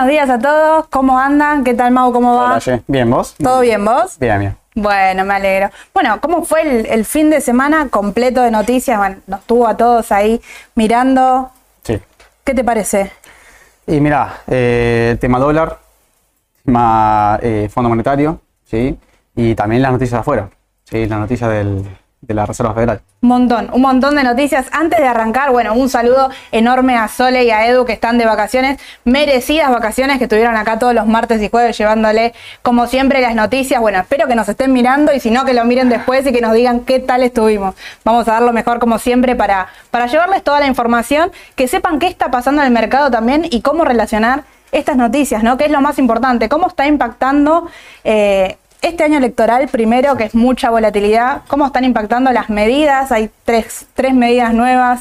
Buenos días a todos, ¿cómo andan? ¿Qué tal Mau? ¿Cómo va? Hola. Bien, ¿vos? ¿Todo bien vos? Bien, bien. Bueno, me alegro. Bueno, ¿cómo fue el, el fin de semana completo de noticias? Bueno, nos tuvo a todos ahí mirando. Sí. ¿Qué te parece? Y mira, eh, tema dólar, tema eh, Fondo Monetario, ¿sí? Y también las noticias de afuera, ¿sí? Las noticias del- de la Reserva Federal. Montón, un montón de noticias. Antes de arrancar, bueno, un saludo enorme a Sole y a Edu que están de vacaciones, merecidas vacaciones que estuvieron acá todos los martes y jueves llevándole, como siempre, las noticias. Bueno, espero que nos estén mirando y si no, que lo miren después y que nos digan qué tal estuvimos. Vamos a dar lo mejor, como siempre, para, para llevarles toda la información, que sepan qué está pasando en el mercado también y cómo relacionar estas noticias, ¿no? Que es lo más importante, cómo está impactando eh, este año electoral, primero, que es mucha volatilidad, cómo están impactando las medidas, hay tres, tres medidas nuevas,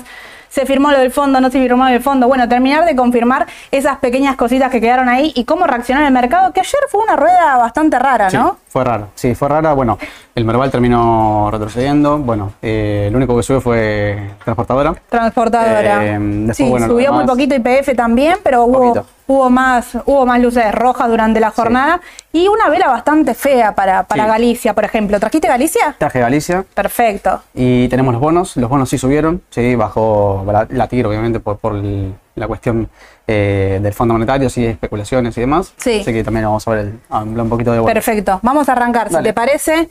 se firmó lo del fondo, no se firmó lo del fondo, bueno, terminar de confirmar esas pequeñas cositas que quedaron ahí y cómo reaccionar el mercado, que ayer fue una rueda bastante rara, Sí, ¿no? Fue rara. Sí, fue rara. Bueno, el Merval terminó retrocediendo. Bueno, eh, el único que subió fue Transportadora. Transportadora. Eh, después, sí, bueno, lo subió muy poquito IPF también, pero hubo, hubo más, hubo más luces rojas durante la jornada y una vela bastante fea para, para Sí. Galicia, por ejemplo. ¿Trajiste Galicia? Traje Galicia. Perfecto. Y tenemos los bonos, los bonos sí subieron, sí, bajó la, la tiro obviamente por, por el- la cuestión eh, del Fondo Monetario, sí, especulaciones y demás. Sí. Así que también vamos a ver el- a hablar un poquito de bonos. Perfecto, vamos a arrancar, si te parece.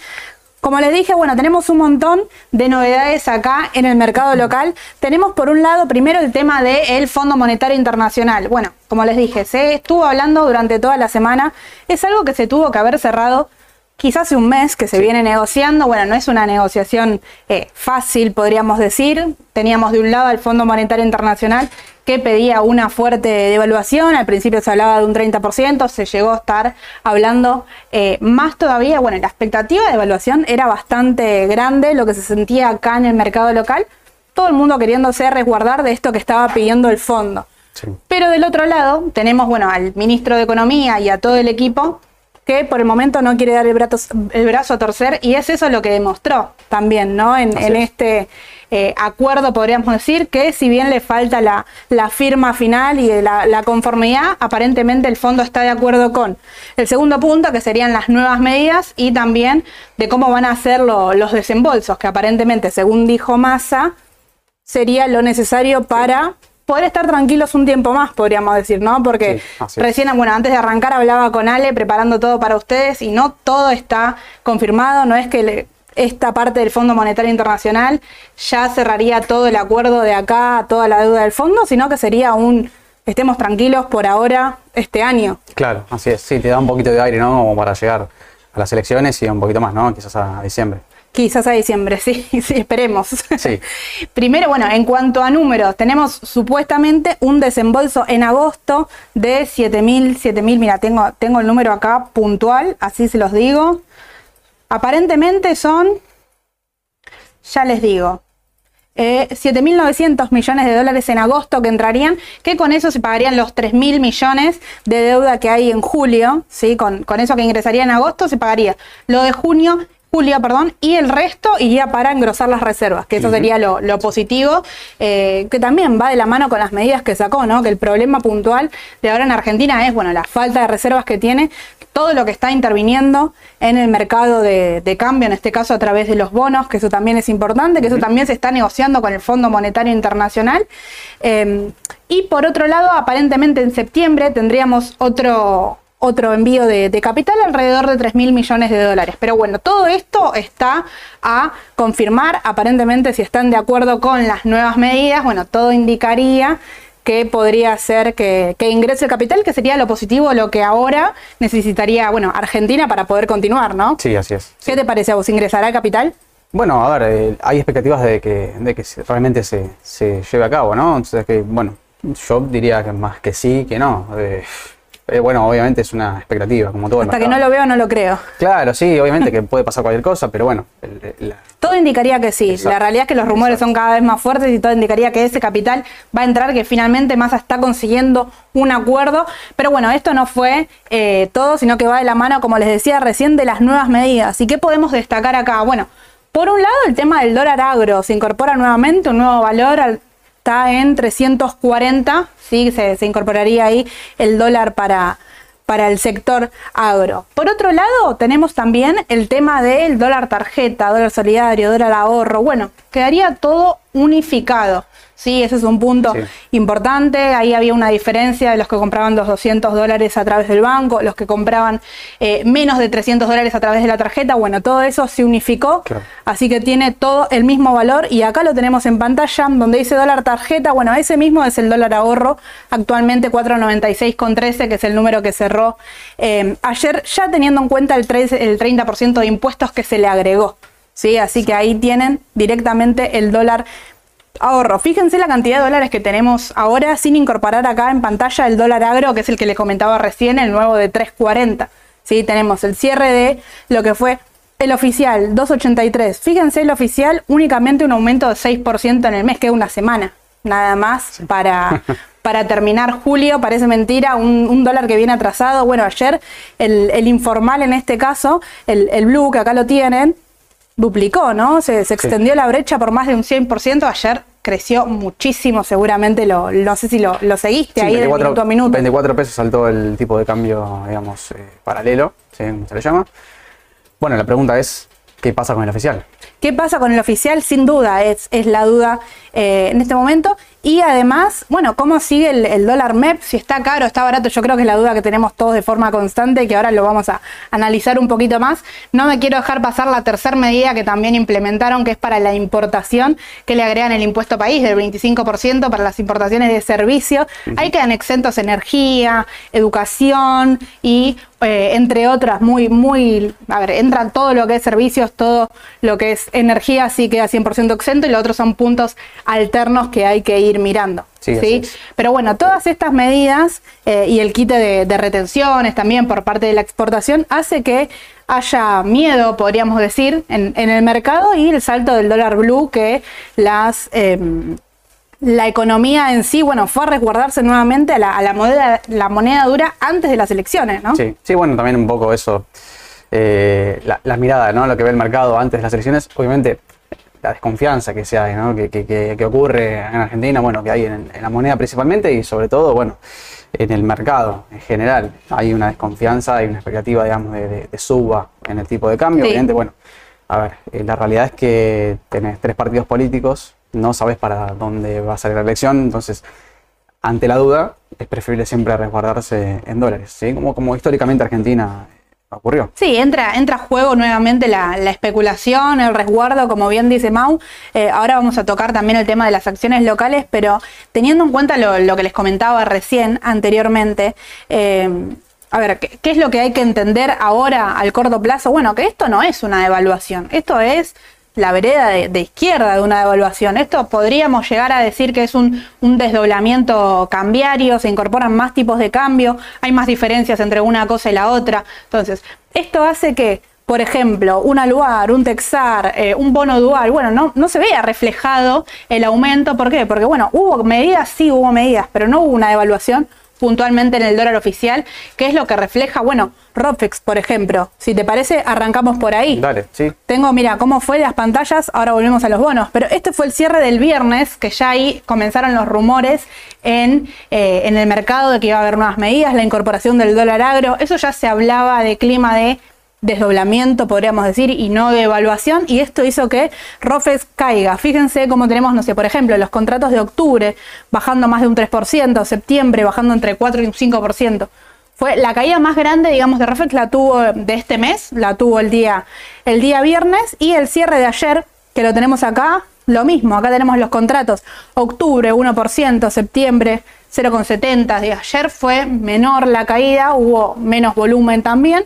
Como les dije, bueno, tenemos un montón de novedades acá en el mercado local. Tenemos por un lado primero el tema del Fondo Monetario Internacional. Bueno, como les dije, se estuvo hablando durante toda la semana. Es algo que se tuvo que haber cerrado quizás hace un mes que se viene negociando. Bueno, no es una negociación eh, fácil, podríamos decir. Teníamos de un lado al Fondo Monetario Internacional que pedía una fuerte devaluación. Al principio se hablaba de un 30%, se llegó a estar hablando eh, más todavía. Bueno, la expectativa de devaluación era bastante grande, lo que se sentía acá en el mercado local. Todo el mundo queriéndose resguardar de esto que estaba pidiendo el fondo. Sí. Pero del otro lado tenemos, bueno, al ministro de Economía y a todo el equipo que por el momento no quiere dar el brazo, el brazo a torcer y es eso lo que demostró también, ¿no? En, Así en es. este eh, acuerdo podríamos decir que si bien le falta la, la firma final y la, la conformidad, aparentemente el fondo está de acuerdo con el segundo punto, que serían las nuevas medidas y también de cómo van a ser lo- los desembolsos, que aparentemente, según dijo Massa, sería lo necesario para poder estar tranquilos un tiempo más, podríamos decir, ¿no? Porque Sí, recién, bueno, antes de arrancar hablaba con Ale preparando todo para ustedes y no todo está confirmado, no es que le- esta parte del Fondo Monetario Internacional ya cerraría todo el acuerdo de acá, toda la deuda del fondo, sino que sería un estemos tranquilos por ahora este año. Claro, así es. Sí, te da un poquito de aire, ¿no? Como para llegar a las elecciones y un poquito más, ¿no? Quizás a diciembre. Quizás a diciembre, sí, sí, esperemos. Sí. Primero, bueno, en cuanto a números, tenemos supuestamente un desembolso en agosto de 7.000, 7.000, mira, tengo, tengo el número acá puntual, así se los digo. Aparentemente son, ya les digo, eh, 7.900 millones de dólares en agosto que entrarían, que con eso se pagarían los 3.000 millones de deuda que hay en julio, ¿sí? con, con eso que ingresaría en agosto se pagaría lo de junio, julio, perdón, y el resto iría para engrosar las reservas, que eso sería lo, lo positivo, eh, que también va de la mano con las medidas que sacó, ¿no? que el problema puntual de ahora en Argentina es, bueno, la falta de reservas que tiene, todo lo que está interviniendo en el mercado de, de cambio, en este caso a través de los bonos, que eso también es importante, que eso también se está negociando con el Fondo Monetario Internacional. Eh, y por otro lado, aparentemente en septiembre tendríamos otro, otro envío de, de capital alrededor de 3 mil millones de dólares. Pero bueno, todo esto está a confirmar. Aparentemente, si están de acuerdo con las nuevas medidas, bueno, todo indicaría que podría ser que, que ingrese el capital, que sería lo positivo, lo que ahora necesitaría, bueno, Argentina para poder continuar, ¿no? Sí, así es. ¿Qué te parece a vos? ¿Ingresará el capital? Bueno, a ver, eh, hay expectativas de que, de que realmente se, se lleve a cabo, ¿no? Entonces, que, bueno, yo diría que más que sí, que no. Eh, eh, bueno, obviamente es una expectativa, como todo el Hasta que no lo veo, no lo creo. Claro, sí, obviamente que puede pasar cualquier cosa, pero bueno, el- el- la- Todo indicaría que sí. Exacto. La realidad es que los rumores son cada vez más fuertes y todo indicaría que ese capital va a entrar, que finalmente Massa está consiguiendo un acuerdo. Pero bueno, esto no fue eh, todo, sino que va de la mano, como les decía recién, de las nuevas medidas. ¿Y qué podemos destacar acá? Bueno, por un lado, el tema del dólar agro. Se incorpora nuevamente un nuevo valor al, está en 340, ¿sí? se, incorporaría ahí el dólar para, para el sector agro. Por otro lado, tenemos también el tema del dólar tarjeta, dólar solidario, dólar ahorro. Bueno, quedaría todo unificado. Sí, ese es un punto importante. Ahí había una diferencia de los que compraban los 200 dólares a través del banco, los que compraban eh, menos de 300 dólares a través de la tarjeta. Bueno, todo eso se unificó. Así que tiene todo el mismo valor. Y acá lo tenemos en pantalla, donde dice dólar tarjeta. Bueno, ese mismo es el dólar ahorro. Actualmente 496,13, que es el número que cerró eh, ayer, ya teniendo en cuenta el, el 30% de impuestos que se le agregó. ¿Sí? Así que ahí tienen directamente el dólar ahorro. Fíjense la cantidad de dólares que tenemos ahora sin incorporar acá en pantalla el dólar agro, que es el que le comentaba recién, el nuevo de 3.40. ¿sí? Tenemos el cierre de lo que fue el oficial, 2.83. Fíjense el oficial, únicamente un aumento de 6% en el mes, que es una semana, nada más para... para terminar julio, parece mentira, un, dólar que viene atrasado. Bueno, ayer el, informal en este caso, el, el blue, que acá lo tienen, duplicó, ¿no? Se, extendió la brecha por más de un 100%. Ayer creció muchísimo, seguramente, lo, no sé si lo, seguiste ahí 24, de minuto a minuto. 24 pesos saltó el tipo de cambio, digamos, eh, paralelo, ¿sí? se le llama. Bueno, la pregunta es, ¿qué pasa con el oficial? ¿Qué pasa con el oficial? Sin duda, es, es la duda eh, en este momento. Y además, bueno, ¿cómo sigue el, dólar MEP? Si está caro, está barato, yo creo que es la duda que tenemos todos de forma constante que ahora lo vamos a analizar un poquito más. No me quiero dejar pasar la tercera medida que también implementaron, que es para la importación, que le agregan el impuesto país del 25% para las importaciones de servicios. Ahí quedan exentos energía, educación y eh, entre otras, muy, muy, a ver, entran todo lo que es servicios, todo lo que es energía, sí queda 100% exento y los otros son puntos alternos que hay que ir mirando. Sí, Pero bueno, todas estas medidas eh, y el quite de, retenciones también por parte de la exportación hace que haya miedo, podríamos decir, en, el mercado y el salto del dólar blue que las... Em, la economía en sí, bueno, fue a resguardarse nuevamente a la, moneda, la moneda dura antes de las elecciones, ¿no? Sí, sí, bueno, también un poco eso, eh, la, mirada, ¿no? Lo que ve el mercado antes de las elecciones, obviamente la desconfianza que se hay, ¿no? que, que, ocurre en Argentina, bueno, que hay en, la moneda principalmente y sobre todo, bueno, en el mercado en general. Hay una desconfianza, hay una expectativa, digamos, de, suba en el tipo de cambio. Obviamente, bueno, a ver, eh, la realidad es que tenés tres partidos políticos, no sabes para dónde va a salir la elección, entonces, ante la duda, es preferible siempre resguardarse en dólares, ¿sí? Como, como históricamente Argentina Sí, entra, entra a juego nuevamente la, especulación, el resguardo, como bien dice Mau. Eh, ahora vamos a tocar también el tema de las acciones locales, pero teniendo en cuenta lo, que les comentaba recién, anteriormente, eh, a ver, ¿qué, ¿qué, es lo que hay que entender ahora al corto plazo? Bueno, que esto no es una devaluación, esto es la vereda de, izquierda de una devaluación. Esto podríamos llegar a decir que es un, desdoblamiento cambiario, se incorporan más tipos de cambio, hay más diferencias entre una cosa y la otra. Entonces, esto hace que, por ejemplo, un aluar, un texar, eh, un bono dual, bueno, no, no se vea reflejado el aumento. ¿Por qué? Porque, bueno, hubo medidas, sí hubo medidas, pero no hubo una devaluación puntualmente en el dólar oficial, que es lo que refleja, bueno, Rofex, por ejemplo. Si te parece, arrancamos por ahí. Dale, sí. Tengo, mira, cómo fue las pantallas, ahora volvemos a los bonos, pero este fue el cierre del viernes, que ya ahí comenzaron los rumores en, eh, en el mercado de que iba a haber nuevas medidas, la incorporación del dólar agro, eso ya se hablaba de clima de desdoblamiento, podríamos decir, y no de evaluación, y esto hizo que Rofex caiga. Fíjense cómo tenemos, no sé, por ejemplo, los contratos de octubre bajando más de un 3%, septiembre bajando entre 4 y un 5%. Fue la caída más grande, digamos, de Rofex la tuvo de este mes, la tuvo el día, el día viernes, y el cierre de ayer, que lo tenemos acá, lo mismo, acá tenemos los contratos, octubre 1%, septiembre 0,70, de ayer fue menor la caída, hubo menos volumen también,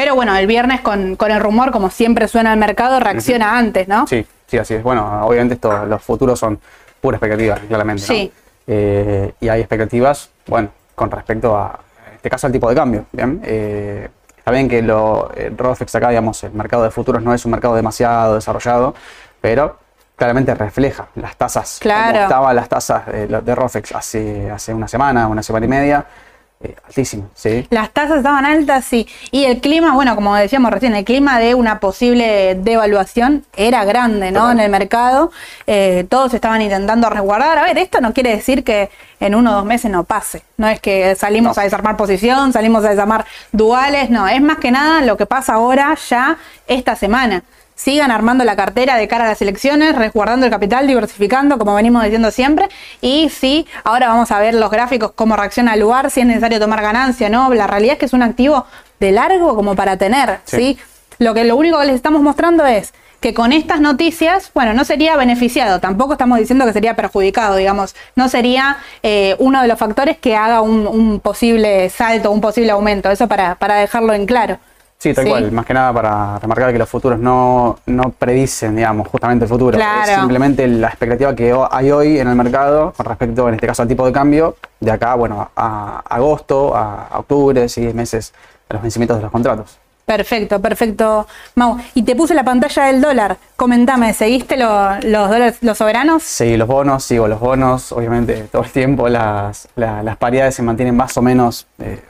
pero bueno, el viernes con, el rumor, como siempre suena al mercado, reacciona antes, ¿no? Sí, sí, así es. Bueno, obviamente esto, los futuros son pura expectativa, claramente. Sí. Eh, y hay expectativas, bueno, con respecto a, en este caso, al tipo de cambio. Bien. Eh, está bien que lo, Rofex acá, digamos, el mercado de futuros no es un mercado demasiado desarrollado, pero claramente refleja las tasas. Claro. estaban las tasas de, de Rofex hace, hace una semana, una semana y media eh, altísimas, ¿sí? Las tasas estaban altas, sí. Y el clima, bueno, como decíamos recién, el clima de una posible devaluación era grande, ¿no? Total. En el mercado. Eh, todos estaban intentando resguardar. A ver, esto no quiere decir que en uno o dos meses no pase. No es que salimos No. a desarmar posición, salimos a desarmar duales, no. Es más que nada lo que pasa ahora, ya esta semana. Sigan armando la cartera de cara a las elecciones, resguardando el capital, diversificando, como venimos diciendo siempre. Y sí, ahora vamos a ver los gráficos, cómo reacciona el lugar, si es necesario tomar ganancia, ¿no? La realidad es que es un activo de largo como para tener, Sí. ¿sí? Lo que lo único que les estamos mostrando es que con estas noticias, bueno, no sería beneficiado, tampoco estamos diciendo que sería perjudicado, digamos, no sería eh, uno de los factores que haga un, un posible salto, un posible aumento, eso para, para dejarlo en claro. Sí, tal Sí. cual. Más que nada para remarcar que los futuros no, no predicen, digamos, justamente el futuro. Claro. Es simplemente la expectativa que hay hoy en el mercado con respecto, en este caso, al tipo de cambio, de acá, bueno, a agosto, a, a octubre, sí, meses de los vencimientos de los contratos. Perfecto, perfecto, Mau. Y te puse la pantalla del dólar. Comentame, ¿seguiste lo- los dólares, los soberanos? Sí, los bonos, sigo los bonos, obviamente todo el tiempo las, la- las paridades se mantienen más o menos eh,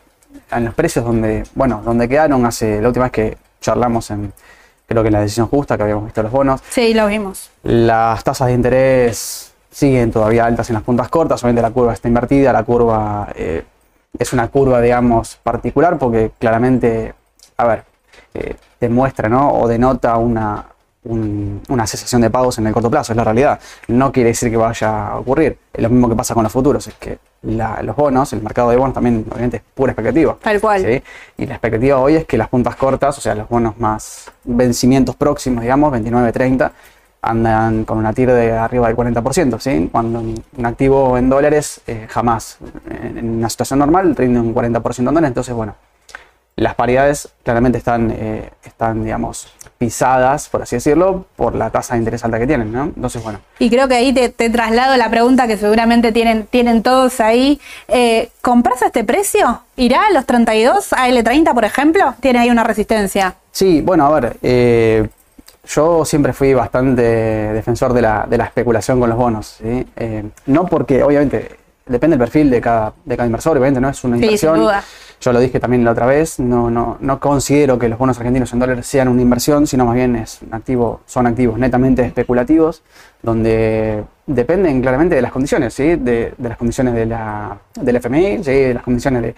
en los precios donde, bueno, donde quedaron hace la última vez que charlamos en, creo que en la decisión justa que habíamos visto los bonos. Sí, lo vimos. Las tasas de interés siguen todavía altas en las puntas cortas, obviamente la curva está invertida, la curva eh, es una curva, digamos, particular porque claramente, a ver, eh, demuestra ¿no? o denota una, un- una cesación de pagos en el corto plazo, es la realidad. No quiere decir que vaya a ocurrir. Es lo mismo que pasa con los futuros, es que la- los bonos, el mercado de bonos también obviamente es pura expectativa. Tal cual. ¿sí? Y la expectativa hoy es que las puntas cortas, o sea, los bonos más vencimientos próximos, digamos, 29, 30, andan con una TIR de arriba del 40%, ¿sí? Cuando un activo en dólares eh, jamás, en, en una situación normal, rinde un 40% en dólares, entonces, bueno, las paridades claramente están, eh, están, digamos, pisadas, por así decirlo, por la tasa de interés alta que tienen, ¿no? Entonces, bueno, Y creo que ahí te, te traslado la pregunta que seguramente tienen, tienen todos ahí. Eh, ¿Compras a este precio? ¿Irá a los 32, a L30, por ejemplo? Tiene ahí una resistencia. Sí, bueno, a ver, eh, yo siempre fui bastante defensor de la, de la especulación con los bonos, ¿sí? Eh, no porque, obviamente, depende del perfil de cada, de cada inversor, obviamente, no es una Sí, sin inversión. duda. Yo lo dije también la otra vez, no, no, no considero que los bonos argentinos en dólares sean una inversión, sino más bien es un activo, son activos netamente especulativos, donde dependen claramente de las condiciones, ¿sí? de, de las condiciones de la, del FMI, de las condiciones de,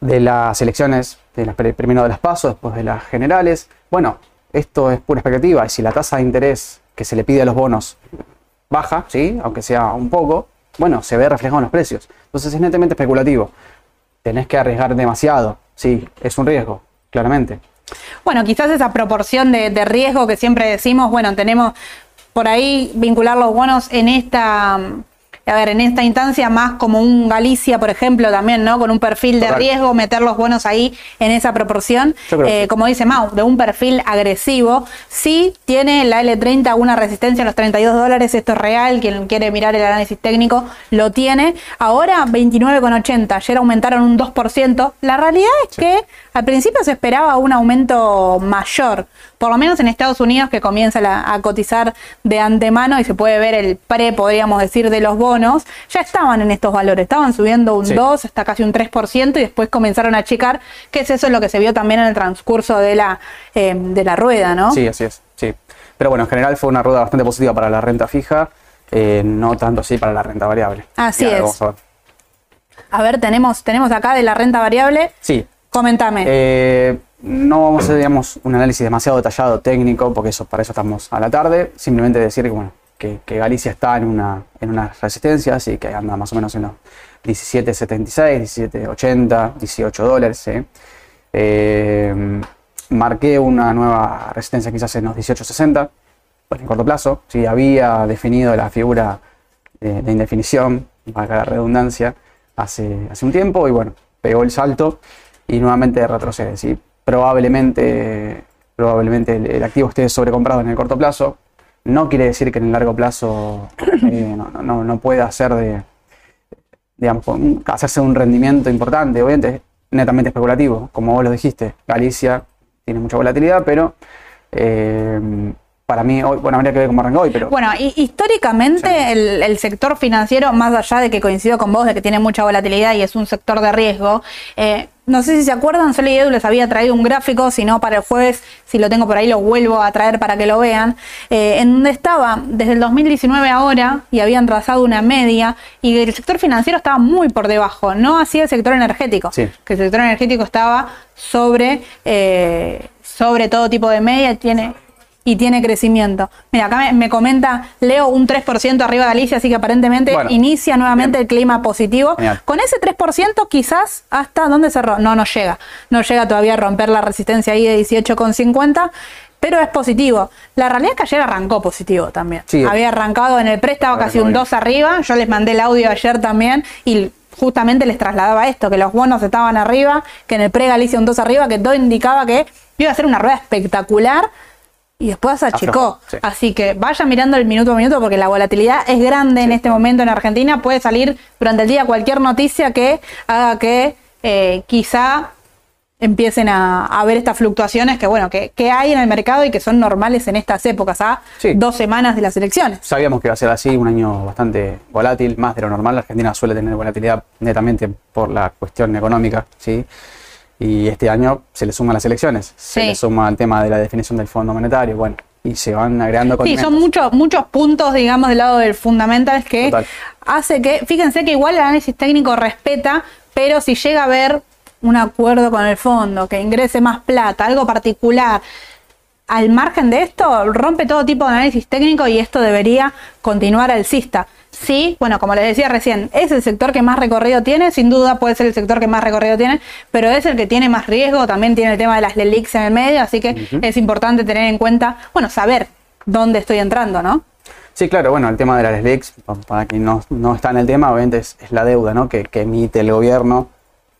de las elecciones, de las, primero de las pasos, después de las generales. Bueno, esto es pura expectativa y si la tasa de interés que se le pide a los bonos baja, ¿sí? aunque sea un poco, bueno, se ve reflejado en los precios. Entonces es netamente especulativo. Tenés que arriesgar demasiado, sí, es un riesgo, claramente. Bueno, quizás esa proporción de, de riesgo que siempre decimos, bueno, tenemos por ahí vincular los bonos en esta, a ver, en esta instancia más como un Galicia, por ejemplo, también, ¿no? Con un perfil de Total. riesgo, meter los bonos ahí en esa proporción, Eh, como dice Mau, de un perfil agresivo. Sí tiene la L30 una resistencia a los 32 dólares, esto es real, quien quiere mirar el análisis técnico lo tiene. Ahora 29,80, ayer aumentaron un 2%. La realidad es que al principio se esperaba un aumento mayor, por lo menos en Estados Unidos que comienza la- a cotizar de antemano y se puede ver el pre, podríamos decir, de los bonos, ya estaban en estos valores, estaban subiendo un Sí. 2 hasta casi un 3% y después comenzaron a achicar, que es eso lo que se vio también en el transcurso de la, eh, de la rueda, ¿no? Sí, así es, sí. Pero bueno, en general fue una rueda bastante positiva para la renta fija, eh, no tanto así para la renta variable. Así ahora es. vamos a ver. A ver, tenemos, tenemos acá de la renta variable, Sí, comentame. Eh, no vamos a hacer, digamos, un análisis demasiado detallado técnico, porque eso, para eso estamos a la tarde. Simplemente decir que, bueno, que, Galicia está en una, en una resistencia, así que anda más o menos en los 17.76, 17.80, 18 dólares. Eh, marqué una nueva resistencia quizás en los 18.60, pues en corto plazo. Sí, había definido la figura de, de indefinición, para la redundancia, hace, hace un tiempo y bueno, pegó el salto y nuevamente retrocede. ¿sí? Probablemente, probablemente el activo esté sobrecomprado en el corto plazo. No quiere decir que en el largo plazo eh, no, no- no, pueda hacer de, digamos, hacerse un rendimiento importante, obviamente es netamente especulativo, como vos lo dijiste, Galicia tiene mucha volatilidad, pero eh, para mí, hoy, bueno, habría que ver cómo arrancó hoy, pero... Bueno, y, históricamente el, el sector financiero, más allá de que coincido con vos, de que tiene mucha volatilidad y es un sector de riesgo, eh, no sé si se acuerdan, Soli Edu les había traído un gráfico, si no para el jueves, si lo tengo por ahí lo vuelvo a traer para que lo vean, eh, en donde estaba desde el 2019 ahora y habían trazado una media y el sector financiero estaba muy por debajo, no así el sector energético, Sí. que el sector energético estaba sobre, eh, sobre todo tipo de media, tiene y tiene crecimiento. Mira, acá me, me comenta Leo un 3% arriba de Alicia, así que aparentemente Bueno, inicia nuevamente el clima positivo. Genial. Con ese 3% quizás hasta dónde cerró. No, no llega. No llega todavía a romper la resistencia ahí de 18,50. Pero es positivo. La realidad es que ayer arrancó positivo también. Sí. Había arrancado en el Arrancó casi un bien. 2 arriba. Yo les mandé el audio ayer también y justamente les trasladaba esto, que los bonos estaban arriba, que en el pre Galicia un 2 arriba, que todo indicaba que iba a ser una rueda espectacular y después achicó. Aflojó, sí. Así que vaya mirando el minuto a minuto porque la volatilidad es grande en este momento en Argentina. Puede salir durante el día cualquier noticia que haga que eh, quizá empiecen a, a ver estas fluctuaciones que bueno que, que hay en el mercado y que son normales en estas épocas, a Sí. dos semanas de las elecciones. Sabíamos que iba a ser así, un año bastante volátil, más de lo normal. La Argentina suele tener volatilidad netamente por la cuestión económica, ¿sí? Y este año se le suman las elecciones, se le suma el tema de la definición del Fondo Monetario, bueno, y se van agregando Sí, son muchos muchos puntos, digamos, del lado del fundamental que Total. hace que, fíjense que igual el análisis técnico respeta, pero si llega a haber un acuerdo con el fondo, que ingrese más plata, algo particular, al margen de esto, rompe todo tipo de análisis técnico y esto debería continuar alcista. Sí, bueno, como les decía recién, es el sector que más recorrido tiene, sin duda puede ser el sector que más recorrido tiene, pero es el que tiene más riesgo, también tiene el tema de las LELIX en el medio, así que es importante tener en cuenta, bueno, saber dónde estoy entrando, ¿no? Sí, claro, bueno, el tema de las pa- para quien no, no está en el tema, obviamente es, es la deuda ¿no? que, que emite el gobierno,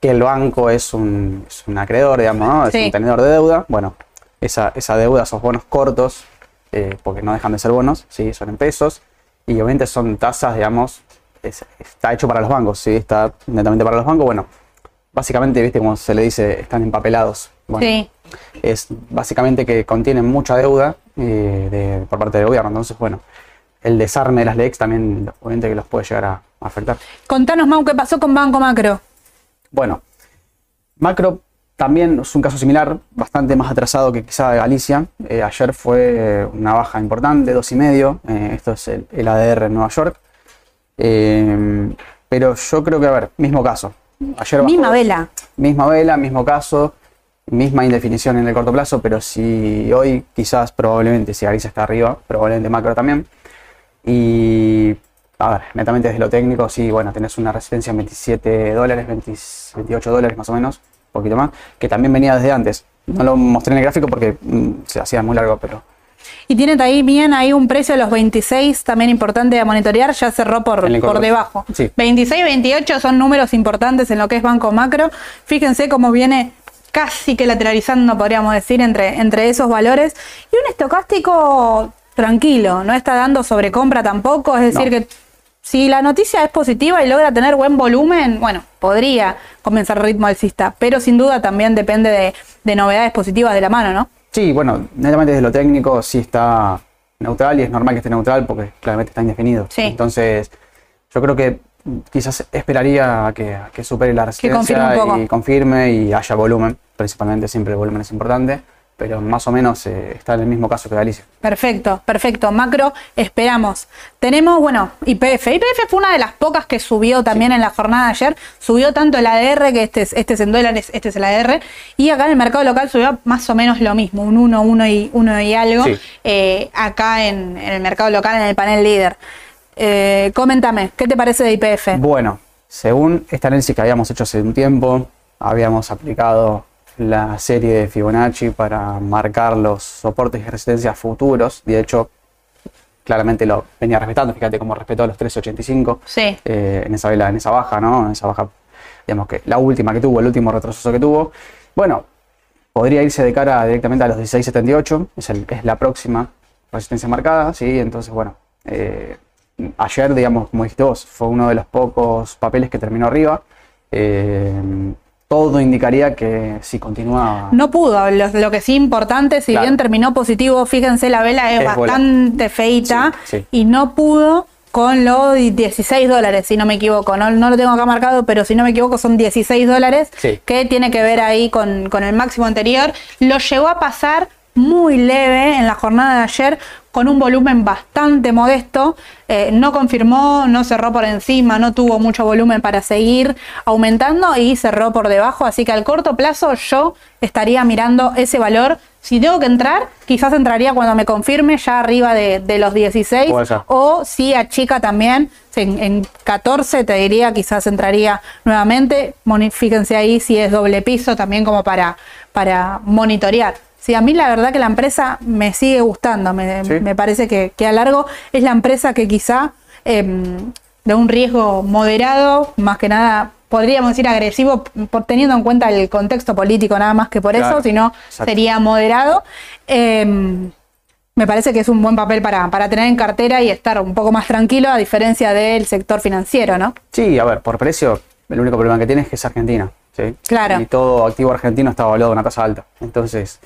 que el banco es un, es un acreedor, digamos, ¿no? es Sí. un tenedor de deuda. Bueno, esa, esa deuda, esos bonos cortos, eh, porque no dejan de ser bonos, sí, son en pesos, y obviamente son tasas, digamos, es- está hecho para los bancos, sí, está netamente para los bancos. Bueno, básicamente, viste, como se le dice, están empapelados. Bueno, Sí. es básicamente que contienen mucha deuda eh, de- por parte del gobierno. Entonces, bueno, el desarme de las LEX también obviamente que los puede llegar a, a afectar. Contanos, Mau, ¿qué pasó con Banco Macro? Bueno, Macro también es un caso similar, bastante más atrasado que quizá de Galicia. Eh, ayer fue una baja importante, dos y medio. eh, esto es el, el ADR en Nueva York. Eh, pero yo creo que, a ver, mismo caso. Ayer bajó- Misma vela. Misma vela, mismo caso, misma indefinición en el corto plazo, pero si hoy quizás probablemente, si Galicia está arriba, probablemente macro también. Y a ver, netamente desde lo técnico, sí, bueno, tenés una resistencia en 27 dólares, 20 28 dólares más o menos, poquito más, que también venía desde antes. No lo mostré en el gráfico porque mm, se hacía muy largo, pero Y tiene ahí bien ahí un precio de los 26, también importante de monitorear, ya cerró por, por debajo. Sí. 26 y 28 son números importantes en lo que es Banco Macro. Fíjense cómo viene casi que lateralizando, podríamos decir, entre, entre esos valores. Y un estocástico tranquilo, no está dando sobrecompra tampoco, es decir No. que si la noticia es positiva y logra tener buen volumen, bueno, podría comenzar el ritmo alcista, pero sin duda también depende de, de novedades positivas de la mano, ¿no? Sí, bueno, netamente desde lo técnico sí está neutral y es normal que esté neutral porque claramente está indefinido. Sí. Entonces, yo creo que quizás esperaría a que, a que supere la resistencia poco. y confirme y haya volumen. Principalmente siempre el volumen es importante, pero más o menos eh, está en el mismo caso que Galicia. Perfecto, perfecto. Macro, esperamos. Tenemos, bueno, IPF. IPF fue una de las pocas que subió también en la jornada de ayer. Subió tanto el ADR, que este es, este es en dólares, este es el ADR. Y acá en el mercado local subió más o menos lo mismo, un 1, 1 y, 1 y algo. Sí. eh, acá en, en el mercado local, en el panel líder. Eh, coméntame, ¿qué te parece de IPF? Bueno, según esta análisis que habíamos hecho hace un tiempo, habíamos aplicado la serie de Fibonacci para marcar los soportes y resistencias futuros. De hecho, claramente lo venía respetando. Fíjate cómo respetó los 13.85 Sí. eh, en esa vela, en esa baja, ¿no? En esa baja, digamos que la última que tuvo, el último retroceso que tuvo. Bueno, podría irse de cara directamente a los 16.78, es, el- es la próxima resistencia marcada, ¿sí? Entonces, bueno, eh, ayer, digamos, como dijiste vos, fue uno de los pocos papeles que terminó arriba. Eh, todo indicaría que sí continuaba. No pudo, lo, lo que sí importante, si Claro. bien terminó positivo, fíjense, la vela es, bastante feita Sí, sí. y no pudo con los 16 dólares, si no me equivoco. No, no lo tengo acá marcado, pero si no me equivoco son 16 dólares, Sí. que tiene que ver ahí con, con el máximo anterior. Lo llegó a pasar muy leve en la jornada de ayer con un volumen bastante modesto. Eh, no confirmó, no cerró por encima, no tuvo mucho volumen para seguir aumentando y cerró por debajo. Así que al corto plazo yo estaría mirando ese valor. Si tengo que entrar, quizás entraría cuando me confirme ya arriba de, de los 16 Puede ser. o si a chica también, en, en 14 te diría, quizás entraría nuevamente. Fíjense ahí si es doble piso también como para, para monitorear. Sí, a mí la verdad que la empresa me sigue gustando, me, Sí. me parece que, que a largo es la empresa que quizá em, de un riesgo moderado, más que nada podríamos decir agresivo, por, teniendo en cuenta el contexto político nada más que por Claro, eso, sino exacto. sería moderado. Em, me parece que es un buen papel para, para tener en cartera y estar un poco más tranquilo, a diferencia del sector financiero, ¿no? Sí, a ver, por precio, el único problema que tiene es que es Argentina. ¿Sí? Claro. Y todo activo argentino está valuado a una tasa alta. Entonces,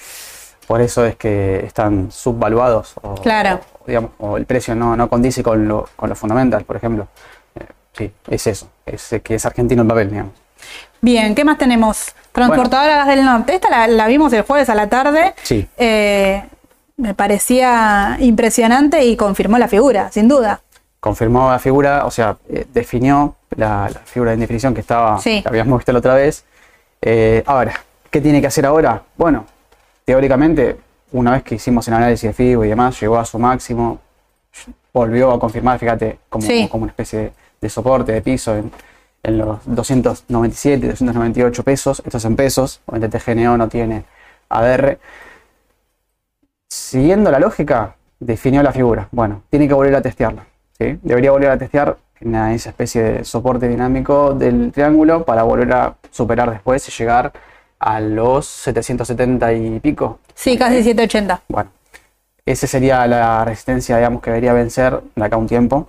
por eso es que están subvaluados. O, Claro. o, digamos, o el precio no, no condice con, lo, con los fundamentals, por ejemplo. Eh, sí, es eso. Es que es argentino el papel, digamos. Bien, ¿qué más tenemos? Transportadora Gas del Norte. Esta la, la vimos el jueves a la tarde. Sí. Eh, me parecía impresionante y confirmó la figura, sin duda. Confirmó la figura, o sea, eh, definió la, la figura de indefinición que estaba, Sí. que habíamos visto la otra vez. Eh, ahora, ¿qué tiene que hacer ahora? Bueno, teóricamente, una vez que hicimos el análisis de FIBO y demás, llegó a su máximo, volvió a confirmar, fíjate, como, Sí. como una especie de, de soporte de piso en, en los 297, 298 pesos, esto es en pesos, obviamente TGNO no tiene ADR. Siguiendo la lógica, definió la figura. Bueno, tiene que volver a testearla. ¿Sí? Debería volver a testear en esa especie de soporte dinámico del triángulo para volver a superar después y llegar a los 770 y pico. Sí, casi 780. Bueno, esa sería la resistencia, digamos, que debería vencer de acá a un tiempo.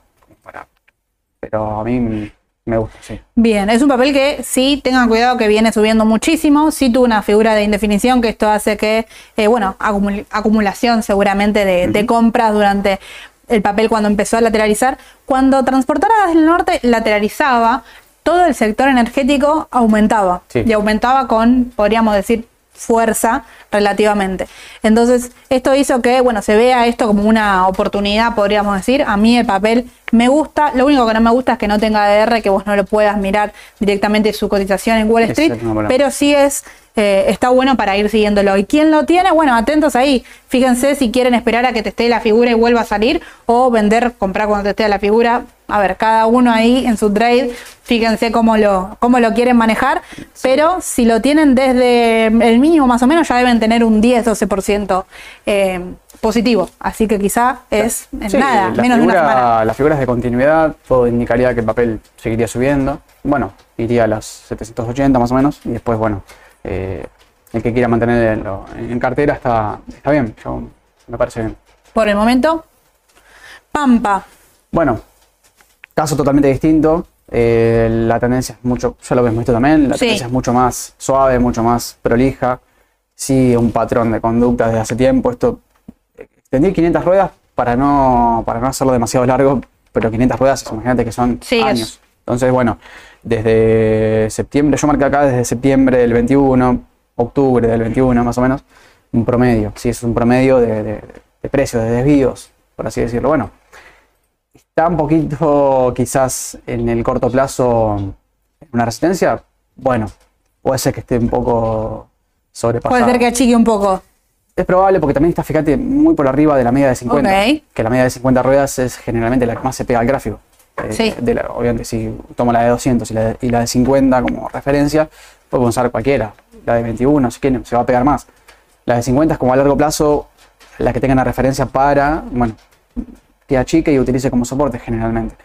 Pero a mí me gusta, sí. Bien, es un papel que sí tengan cuidado que viene subiendo muchísimo, sí tuvo una figura de indefinición que esto hace que, eh, bueno, acumul- acumulación seguramente de, de compras durante el papel cuando empezó a lateralizar. Cuando Transportadoras del Norte lateralizaba, todo el sector energético aumentaba Sí. y aumentaba con, podríamos decir, fuerza relativamente. Entonces, esto hizo que, bueno, se vea esto como una oportunidad, podríamos decir. A mí el papel me gusta. Lo único que no me gusta es que no tenga ADR, que vos no lo puedas mirar directamente su cotización en Wall Street, pero sí es eh, está bueno para ir siguiéndolo. ¿Y quién lo tiene? Bueno, atentos ahí. Fíjense si quieren esperar a que te esté la figura y vuelva a salir o vender, comprar cuando te esté la figura. A ver, cada uno ahí en su trade, fíjense cómo lo, cómo lo quieren manejar. Pero si lo tienen desde el mínimo más o menos, ya deben tener un 10-12% eh, positivo. Así que quizá es en Sí, nada, la menos de una figura- semana. Las figuras de continuidad, todo indicaría que el papel seguiría subiendo. Bueno, iría a las 780 más o menos. Y después, bueno, eh, el que quiera mantenerlo en cartera está, está bien. Yo, me parece bien. Por el momento, Pampa. Bueno, caso totalmente distinto. eh, la tendencia es mucho, ya lo hemos visto también, la Sí. tendencia es mucho más suave, mucho más prolija. Sigue un patrón de conducta desde hace tiempo. Esto extendí 500 ruedas para no, para no hacerlo demasiado largo, pero 500 ruedas, imagínate que son Sí, es- años. Entonces, bueno, desde septiembre, yo marqué acá desde septiembre del 21, octubre del 21 más o menos, un promedio. Sí, es un promedio de, de- de precios, de desvíos, por así decirlo. Bueno, está un poquito quizás en el corto plazo una resistencia. Bueno, puede ser que esté un poco sobrepasado. Puede ser que achique un poco. Es probable porque también está, fíjate, muy por arriba de la media de 50. Ok. Que la media de 50 ruedas es generalmente la que más se pega al gráfico. Eh, Sí. de la- obviamente, si tomo la de 200 y la de, y la de 50 como referencia, puedo usar cualquiera. La de 21, si quieren, se va a pegar más. La de 50 es como a largo plazo la que tengan la referencia para, bueno, que achique y utilice como soporte generalmente.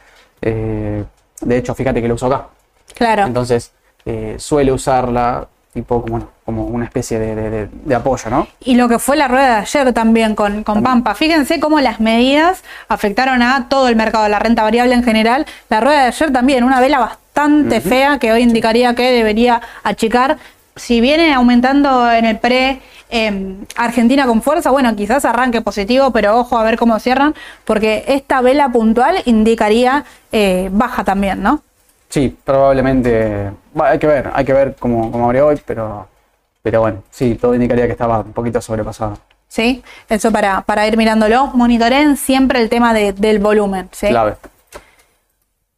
Eh, de hecho, fíjate que lo uso acá. Claro. Entonces, eh, suele usarla tipo como, como una especie de, de- de- de apoyo, ¿no? Y lo que fue la rueda de ayer también con, con Pampa. Fíjense cómo las medidas afectaron a todo el mercado de la renta variable en general. La rueda de ayer también, una vela bastante bastante fea que hoy indicaría que debería achicar. Si viene aumentando en el pre em, Argentina con fuerza, bueno, quizás arranque positivo, pero ojo a ver cómo cierran, porque esta vela puntual indicaría eh, baja también, ¿no? Sí, probablemente. hay que ver, hay que ver cómo, cómo abre hoy, pero, pero bueno, sí, todo indicaría que estaba un poquito sobrepasado. ¿sí? Eso para, para ir mirándolo. Monitoreen siempre el tema del volumen, ¿sí? Clave.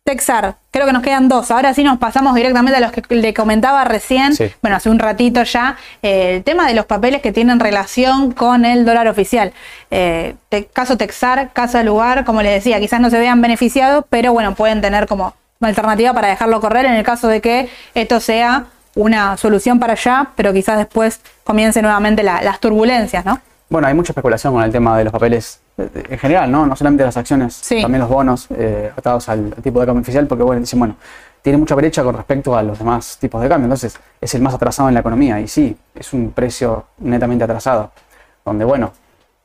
Texar, creo que nos quedan dos. Ahora sí nos pasamos directamente a los que le comentaba recién, Sí. bueno, hace un ratito ya, eh, el tema de los papeles que tienen relación con el dólar oficial. Eh, te- caso Texar, caso lugar, como les decía, quizás no se vean beneficiados, pero bueno, pueden tener como alternativa para dejarlo correr en el caso de que esto sea una solución para allá, pero quizás después comience nuevamente la- las turbulencias, ¿no? Bueno, hay mucha especulación con el tema de los papeles eh, en general, ¿no? No solamente las acciones, Sí. también los bonos eh, atados al, tipo de cambio oficial, porque bueno, dicen, bueno, tiene mucha brecha con respecto a los demás tipos de cambio, entonces es el más atrasado en la economía y sí, es un precio netamente atrasado, donde bueno,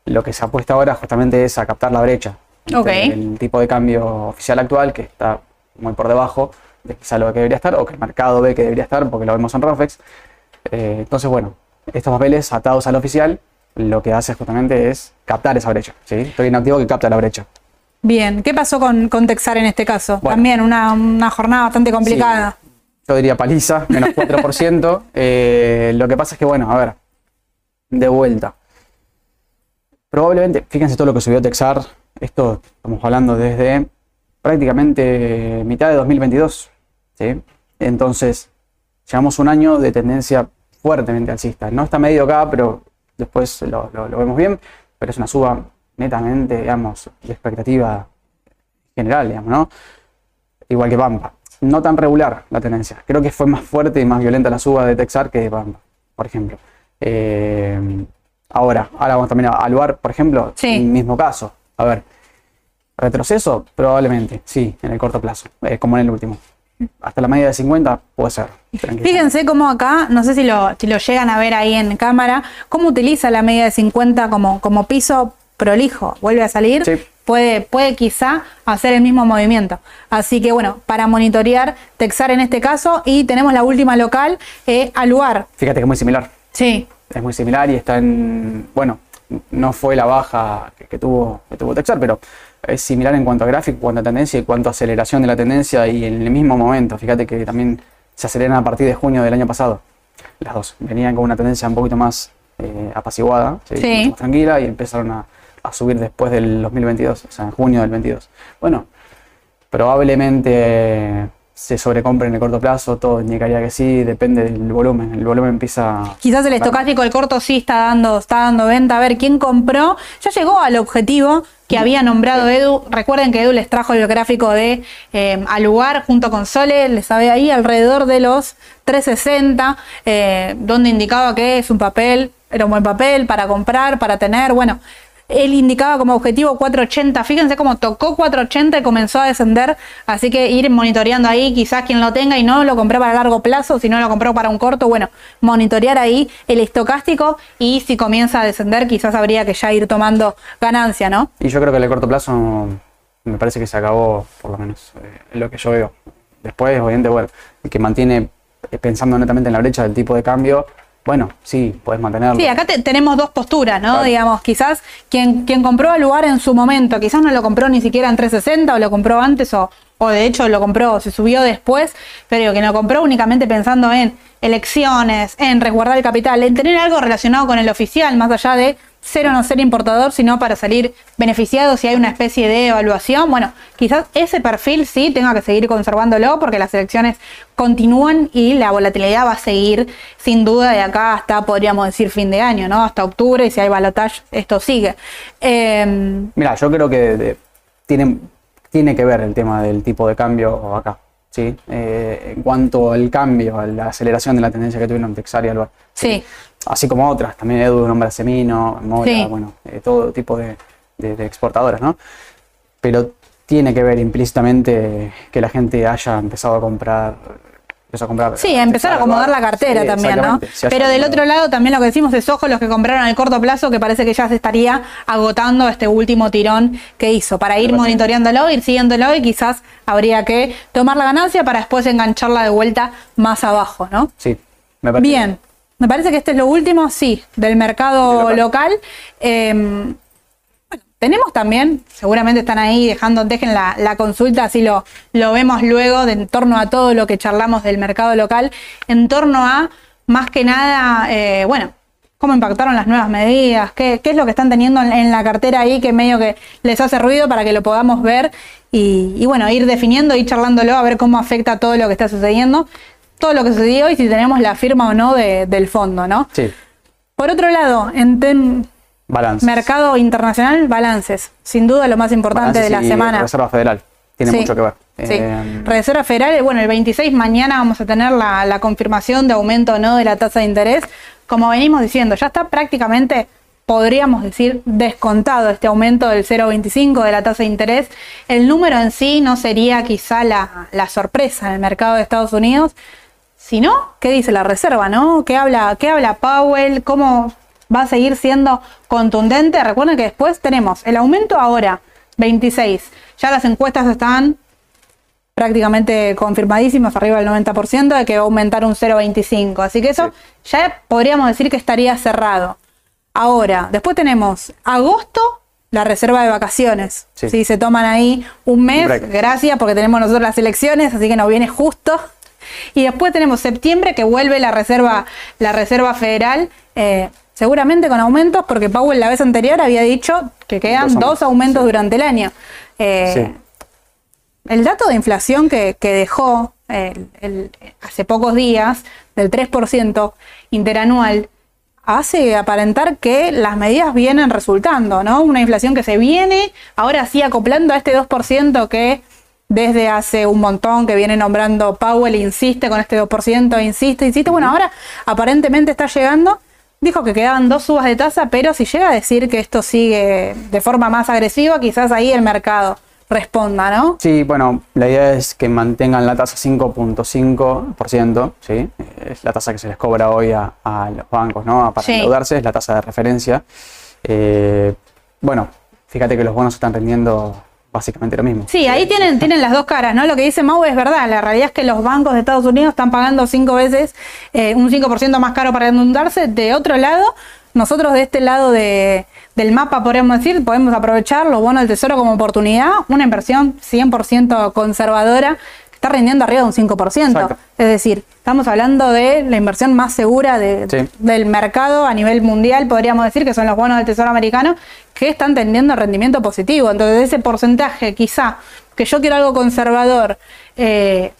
lo que se apuesta ahora justamente es a captar la brecha entre Ok. el tipo de cambio oficial actual, que está muy por debajo de quizá lo que debería estar, o que el mercado ve que debería estar, porque lo vemos en Rofex. Eh, entonces, bueno, estos papeles atados al oficial, lo que hace justamente es captar esa brecha. ¿sí? Estoy inactivo que capta la brecha. Bien, ¿qué pasó con, con Texar en este caso? Bueno. También una, una jornada bastante complicada. Yo diría paliza, menos 4%. Eh, lo que pasa es que, bueno, a ver, de vuelta. Probablemente, fíjense todo lo que subió Texar. Esto estamos hablando desde prácticamente mitad de 2022. ¿Sí? Entonces, llevamos un año de tendencia fuertemente alcista. No está medio acá, pero después lo, lo- lo vemos bien. Pero es una suba netamente, digamos, de expectativa general, digamos, ¿no? igual que Pampa. No tan regular la tendencia. Creo que fue más fuerte y más violenta la suba de Texar que de Pampa, por ejemplo. Eh, ahora, ahora vamos también a Aluar, por ejemplo, Sí. mismo caso. A ver, retroceso, probablemente, sí, en el corto plazo, eh, como en el último. Hasta la media de 50 puede ser. Fíjense cómo acá, no sé si lo, si lo llegan a ver ahí en cámara, cómo utiliza la media de 50 como, como piso prolijo. Vuelve a salir. Sí. Puede, puede quizá hacer el mismo movimiento. Así que bueno, para monitorear Texar en este caso. Y tenemos la última local, eh, Aluar. Fíjate que es muy similar. Sí, es muy similar y está en. Bueno, no fue la baja que, que tuvo, que tuvo Texar, pero es similar en cuanto a gráfico, en cuanto a tendencia y en cuanto a aceleración de la tendencia y en el mismo momento. Fíjate que también se aceleran a partir de junio del año pasado. Las dos venían con una tendencia un poquito más eh, apaciguada, ¿sí? Sí. Mucho más tranquila y empezaron a, a subir después del 2022, o sea, en junio del 22. Bueno, probablemente se sobrecompre en el corto plazo, todo indicaría que sí, depende del volumen. El volumen empieza. Quizás el estocástico del corto sí está dando, está dando venta. A ver, ¿quién compró? Ya llegó al objetivo que había nombrado Edu. Recuerden que Edu les trajo el gráfico de eh, al lugar junto con Sole, les sabe ahí alrededor de los 360, eh, donde indicaba que es un papel, era un buen papel para comprar, para tener. Bueno, él indicaba como objetivo 480. Fíjense cómo tocó 480 y comenzó a descender. Así que ir monitoreando ahí, quizás quien lo tenga y no lo compró para largo plazo, si no lo compró para un corto, bueno, monitorear ahí el estocástico y si comienza a descender, quizás habría que ya ir tomando ganancia, ¿no? Y yo creo que el corto plazo me parece que se acabó, por lo menos, eh, lo que yo veo. Después, obviamente, bueno, el que mantiene eh, pensando netamente en la brecha del tipo de cambio, bueno, sí, puedes mantenerlo. Sí, acá te- tenemos dos posturas, ¿no? Claro. Digamos, quizás quien, quien compró el lugar en su momento, quizás no lo compró ni siquiera en 360 o lo compró antes o, o de hecho lo compró, se subió después, pero digo, que lo compró únicamente pensando en elecciones, en resguardar el capital, en tener algo relacionado con el oficial, más allá de ser o no ser importador, sino para salir beneficiado si hay una especie de evaluación. Bueno, quizás ese perfil sí tenga que seguir conservándolo porque las elecciones continúan y la volatilidad va a seguir sin duda de acá hasta, podríamos decir, fin de año, ¿no? Hasta octubre y si hay balotage, esto sigue. Eh, Mira, yo creo que de- tiene, tiene que ver el tema del tipo de cambio acá. ¿sí? Eh, en cuanto al cambio, a la aceleración de la tendencia que tuvieron Texar y Alba. sí, Así como otras, también Edu nombra Semino, Mora, Sí. bueno, eh, todo tipo de, de- de exportadoras, ¿no? Pero tiene que ver implícitamente que la gente haya empezado a comprar empezó a comprar. Sí, a empezar a acomodar la cartera Sí, también, ¿no? Pero del otro lado también lo que decimos es ojo los que compraron al corto plazo, que parece que ya se estaría agotando este último tirón que hizo, para ir monitoreándolo, ir siguiéndolo y quizás habría que tomar la ganancia para después engancharla de vuelta más abajo, ¿no? Sí, me parece. Bien, me parece que este es lo último, sí, del mercado De local. local. Eh, bueno, tenemos también, seguramente están ahí, dejando, dejen la, la consulta, así lo, lo vemos luego, de, en torno a todo lo que charlamos del mercado local, en torno a, más que nada, eh, bueno, cómo impactaron las nuevas medidas, qué, qué es lo que están teniendo en, en la cartera ahí que medio que les hace ruido para que lo podamos ver y, y bueno, ir definiendo, ir charlándolo, a ver cómo afecta todo lo que está sucediendo, todo lo que sucedió y si tenemos la firma o no de- del fondo, ¿no? Sí, Por otro lado, en balance. mercado internacional, balances, sin duda lo más importante de la semana. Reserva Federal. Tiene Sí, mucho que ver. Sí. Eh, Reserva Federal, bueno, el 26 mañana vamos a tener la, la confirmación de aumento o no de la tasa de interés. Como venimos diciendo, ya está prácticamente, podríamos decir, descontado este aumento del 0,25 de la tasa de interés. El número en sí no sería quizá la, la sorpresa en el mercado de Estados Unidos, sino, ¿qué dice la Reserva, no? ¿Qué habla, qué habla Powell? ¿Cómo va a seguir siendo contundente? Recuerden que después tenemos el aumento ahora, 26. Ya las encuestas están prácticamente confirmadísimos, arriba del 90%, de que va a aumentar un 0,25. Así que eso ya podríamos decir que estaría cerrado. Ahora, después tenemos agosto, la reserva de vacaciones. Sí. Si se toman ahí un mes, break. gracias, porque tenemos nosotros las elecciones, así que nos viene justo. Y después tenemos septiembre, que vuelve la reserva, la reserva federal. eh, seguramente con aumentos, porque Powell la vez anterior había dicho que quedan Dos dos, aumentos, sí. durante el año. Eh, Sí. el dato de inflación que, que dejó el- el- hace pocos días, del 3% interanual, hace aparentar que las medidas vienen resultando, ¿no? Una inflación que se viene ahora sí acoplando a este 2% que desde hace un montón que viene nombrando Powell, insiste con este 2%, insiste, insiste. Bueno, ahora aparentemente está llegando. Dijo que quedaban dos subas de tasa, pero si llega a decir que esto sigue de forma más agresiva, quizás ahí el mercado responda, ¿no? Sí, bueno, la idea es que mantengan la tasa 5.5%, ¿sí? Es la tasa que se les cobra hoy a, a los bancos, ¿no? Para Sí. endeudarse, es la tasa de referencia. Eh, bueno, fíjate que los bonos están rendiendo básicamente lo mismo. Sí, ahí tienen, tienen las dos caras, ¿no? Lo que dice Mau es verdad. La realidad es que los bancos de Estados Unidos están pagando cinco veces, eh, un 5% más caro para endeudarse. De otro lado, nosotros de este lado de- del mapa, podríamos decir, podemos aprovechar los bonos del Tesoro como oportunidad, una inversión 100% conservadora está rindiendo arriba de un 5%. Exacto. Es decir, estamos hablando de la inversión más segura de- Sí. del mercado a nivel mundial, podríamos decir que son los bonos del Tesoro americano que están tendiendo rendimiento positivo. Entonces, ese porcentaje, quizá, que yo quiero algo conservador, eh,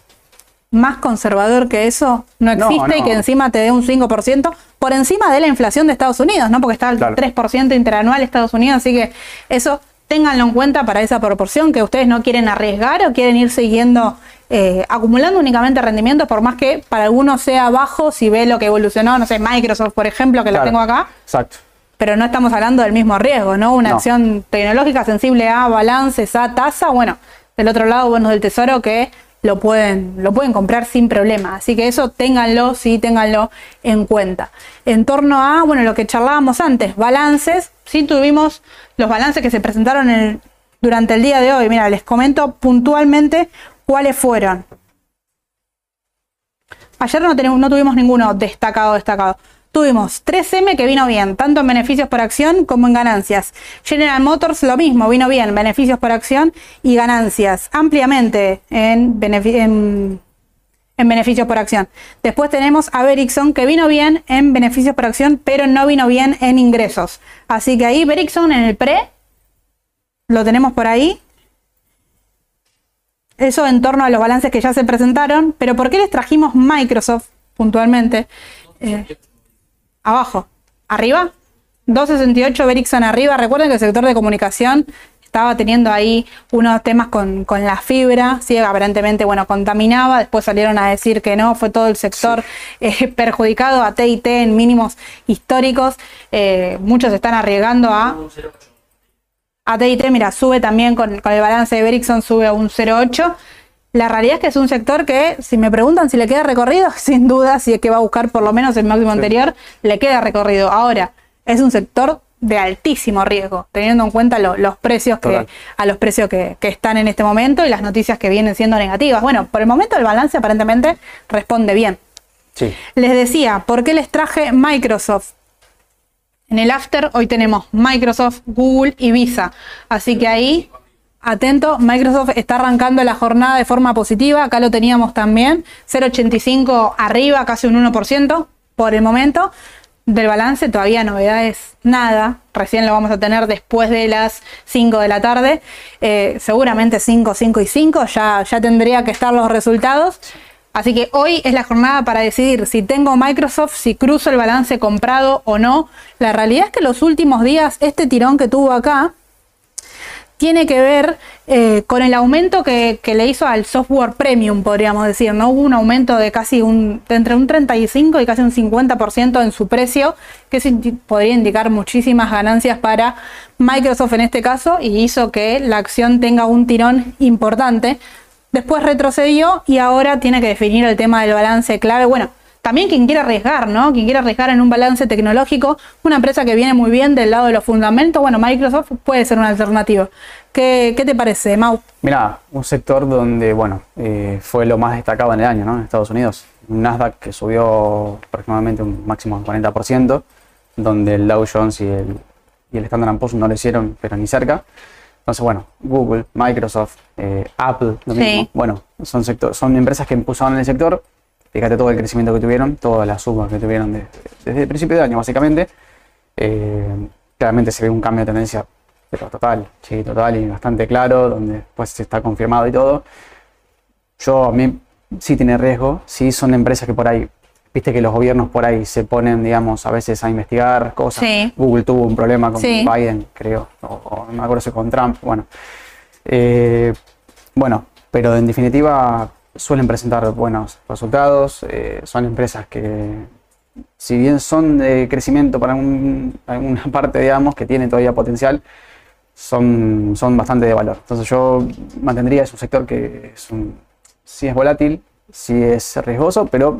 más conservador que eso, no No, existe y que encima te dé un 5% por encima de la inflación de Estados Unidos, ¿no? Porque está al Claro. 3% interanual Estados Unidos, así que eso ténganlo en cuenta para esa proporción que ustedes no quieren arriesgar o quieren ir siguiendo eh, acumulando únicamente rendimientos, por más que para algunos sea bajo, si ve lo que evolucionó, no sé, Microsoft, por ejemplo, que lo tengo acá, Exacto. pero no estamos hablando del mismo riesgo, ¿no? Una No. acción tecnológica sensible a balances, a tasa, bueno, del otro lado, bonos del tesoro que lo pueden, lo pueden comprar sin problema. Así que eso ténganlo, sí, ténganlo en cuenta. En torno a, bueno, lo que charlábamos antes, balances, sí tuvimos los balances que se presentaron en- durante el día de hoy. Mira, les comento puntualmente cuáles fueron. Ayer no, tuvimos ninguno destacado, destacado. Tuvimos 3M que vino bien, tanto en beneficios por acción como en ganancias. General Motors lo mismo, vino bien, beneficios por acción y ganancias, ampliamente en, benefi- en, en beneficios por acción. Después tenemos a Vericsson que vino bien en beneficios por acción, pero no vino bien en ingresos. Así que ahí Vericsson en el pre, lo tenemos por ahí, eso en torno a los balances que ya se presentaron, pero ¿por qué les trajimos Microsoft puntualmente? Eh, abajo, arriba, 268 Vericsson arriba. Recuerden que el sector de comunicación estaba teniendo ahí unos temas con, con la fibra, ¿sí? aparentemente, bueno, contaminaba, después salieron a decir que no, fue todo el sector eh, perjudicado a TIT en mínimos históricos, Eh, muchos están arriesgando a a TIT, mira, sube también con, con el balance de Vericsson, sube a un 0,8. La realidad es que es un sector que, si me preguntan si le queda recorrido, sin duda, si es que va a buscar por lo menos el máximo anterior, le queda recorrido. Ahora, es un sector de altísimo riesgo, teniendo en cuenta los precios que, a los precios que, están en este momento y las noticias que vienen siendo negativas. Bueno, por el momento el balance aparentemente responde bien. Sí. Les decía, ¿por qué les traje Microsoft? En el after hoy tenemos Microsoft, Google y Visa. Así que ahí, atento, Microsoft está arrancando la jornada de forma positiva. Acá lo teníamos también. 0,85 arriba, casi un 1% por el momento. Del balance todavía novedades nada. Recién lo vamos a tener después de las 5 de la tarde. Eh, seguramente 5, 5 y 5. Ya, ya tendría que estar los resultados. Así que hoy es la jornada para decidir si tengo Microsoft, si cruzo el balance comprado o no. La realidad es que los últimos días, este tirón que tuvo acá, tiene que ver eh, con el aumento que, le hizo al software premium, podríamos decir, ¿no? Hubo un aumento de casi un, entre un 35 y casi un 50% en su precio, que podría indicar muchísimas ganancias para Microsoft en este caso, y hizo que la acción tenga un tirón importante. Después retrocedió y ahora tiene que definir el tema del balance clave. Bueno, también quien quiera arriesgar, ¿no? Quien quiera arriesgar en un balance tecnológico, una empresa que viene muy bien del lado de los fundamentos, bueno, Microsoft puede ser una alternativa. ¿Qué, te parece, Mau? Mira, un sector donde, bueno, eh, fue lo más destacado en el año, ¿no? En Estados Unidos. Un Nasdaq que subió aproximadamente un máximo del 40%, donde el Dow Jones y el, y el Standard Poor's no lo hicieron, pero ni cerca. Entonces, bueno, Google, Microsoft, eh, Apple, lo mismo. Bueno, son, sector, son empresas que impulsaron el sector. Fíjate todo el crecimiento que tuvieron, todas las sumas que tuvieron desde el principio de año, básicamente. Eh, claramente se ve un cambio de tendencia, pero total, sí, total y bastante claro, donde pues se está confirmado y todo. Yo, a mí, sí tiene riesgo, sí son empresas que por ahí Viste que los gobiernos por ahí se ponen, digamos, a veces a investigar cosas. Google tuvo un problema con Biden, creo, o, no me acuerdo si con Trump. Bueno, eh, bueno, pero en definitiva suelen presentar buenos resultados. Eh, son empresas que, si bien son de crecimiento para alguna parte, digamos, que tiene todavía potencial, son, son bastante de valor. Entonces yo mantendría, es un sector que es un, sí es volátil, sí es riesgoso, pero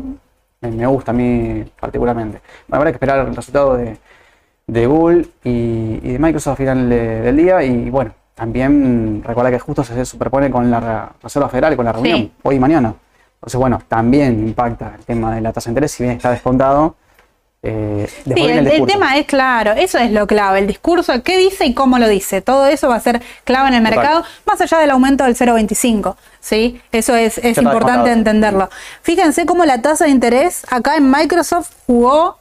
me gusta a mí particularmente. Habrá que esperar el resultado de, Google y, de Microsoft al final del día y bueno, también recuerda que justo se superpone con la Reserva Federal, con la reunión hoy y mañana. Entonces, bueno, también impacta el tema de la tasa de interés, si bien está descontado, eh, sí, el, tema es claro, eso es lo clave, el discurso, qué dice y cómo lo dice, todo eso va a ser clave en el mercado, más allá del aumento del 0,25, ¿sí? Eso es, es importante entenderlo. Fíjense cómo la tasa de interés acá en Microsoft jugó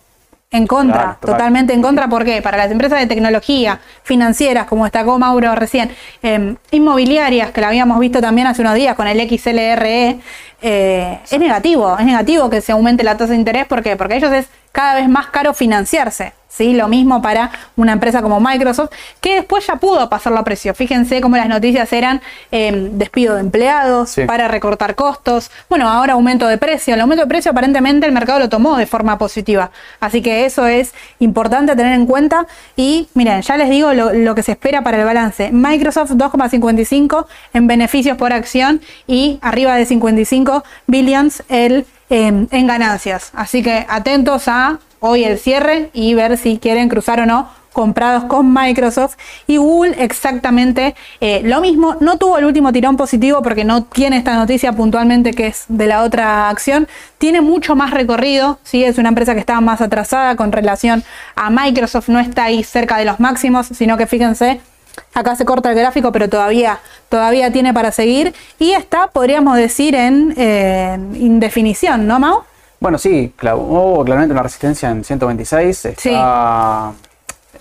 en contra, totalmente en contra. ¿Por qué? Para las empresas de tecnología, financieras, como destacó Mauro recién, em, inmobiliarias, que la habíamos visto también hace unos días con el XLRE, eh, es negativo, es negativo que se aumente la tasa de interés. ¿Por qué? Porque ellos es cada vez más caro financiarse. ¿sí? Lo mismo para una empresa como Microsoft, que después ya pudo pasarlo a precio. Fíjense cómo las noticias eran eh, despido de empleados, para recortar costos. Bueno, ahora aumento de precio. El aumento de precio aparentemente el mercado lo tomó de forma positiva. Así que eso es importante tener en cuenta. Y miren, ya les digo lo, lo que se espera para el balance. Microsoft 2,55 en beneficios por acción y arriba de 55 billions el Em, en ganancias. Así que atentos a hoy el cierre y ver si quieren cruzar o no comprados con Microsoft y Google exactamente eh, lo mismo. No tuvo el último tirón positivo porque no tiene esta noticia puntualmente que es de la otra acción. Tiene mucho más recorrido, ¿sí? es una empresa que está más atrasada con relación a Microsoft, no está ahí cerca de los máximos, sino que fíjense, Acá se corta el gráfico, pero todavía, todavía tiene para seguir. Y está, podríamos decir, en indefinición, ¿no, Mau? Bueno, sí, hubo claramente una resistencia en 126. Está,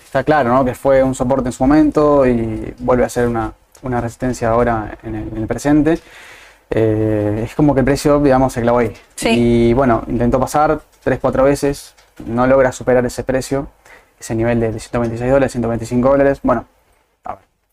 está claro, ¿no? Que fue un soporte en su momento y vuelve a ser una, resistencia ahora en el, presente. Eh, es como que el precio, digamos, se clavó ahí. Y bueno, intentó pasar 3-4 veces, no logra superar ese precio, ese nivel de 126 dólares, 125 dólares. Bueno,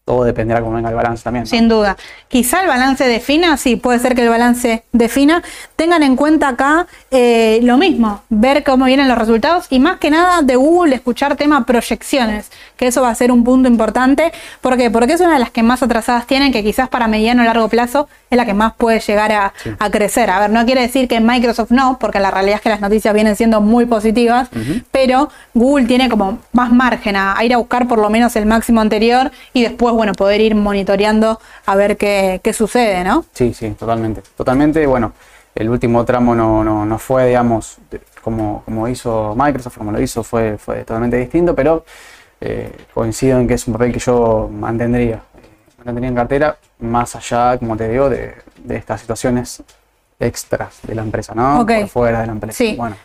todo dependerá cómo venga el balance también. ¿no? Sin duda. Quizá el balance defina, sí, puede ser que el balance defina. Tengan en cuenta acá eh, lo mismo, ver cómo vienen los resultados y más que nada de Google escuchar tema proyecciones, que eso va a ser un punto importante. ¿Por qué? Porque es una de las que más atrasadas tienen, que quizás para mediano o largo plazo es la que más puede llegar a, a crecer. A ver, no quiere decir que Microsoft no, porque la realidad es que las noticias vienen siendo muy positivas, pero Google tiene como más margen a, a ir a buscar por lo menos el máximo anterior y después, bueno, poder ir monitoreando a ver qué, qué sucede, ¿no? Sí, sí, totalmente. Totalmente, bueno, el último tramo no, no, no fue, digamos, como, como hizo Microsoft, como lo hizo, fue, fue totalmente distinto, pero eh, coincido en que es un papel que yo mantendría, mantendría en cartera, más allá, como te digo, de, de estas situaciones extras de la empresa, ¿no? Por fuera de la empresa. Sí. Bueno,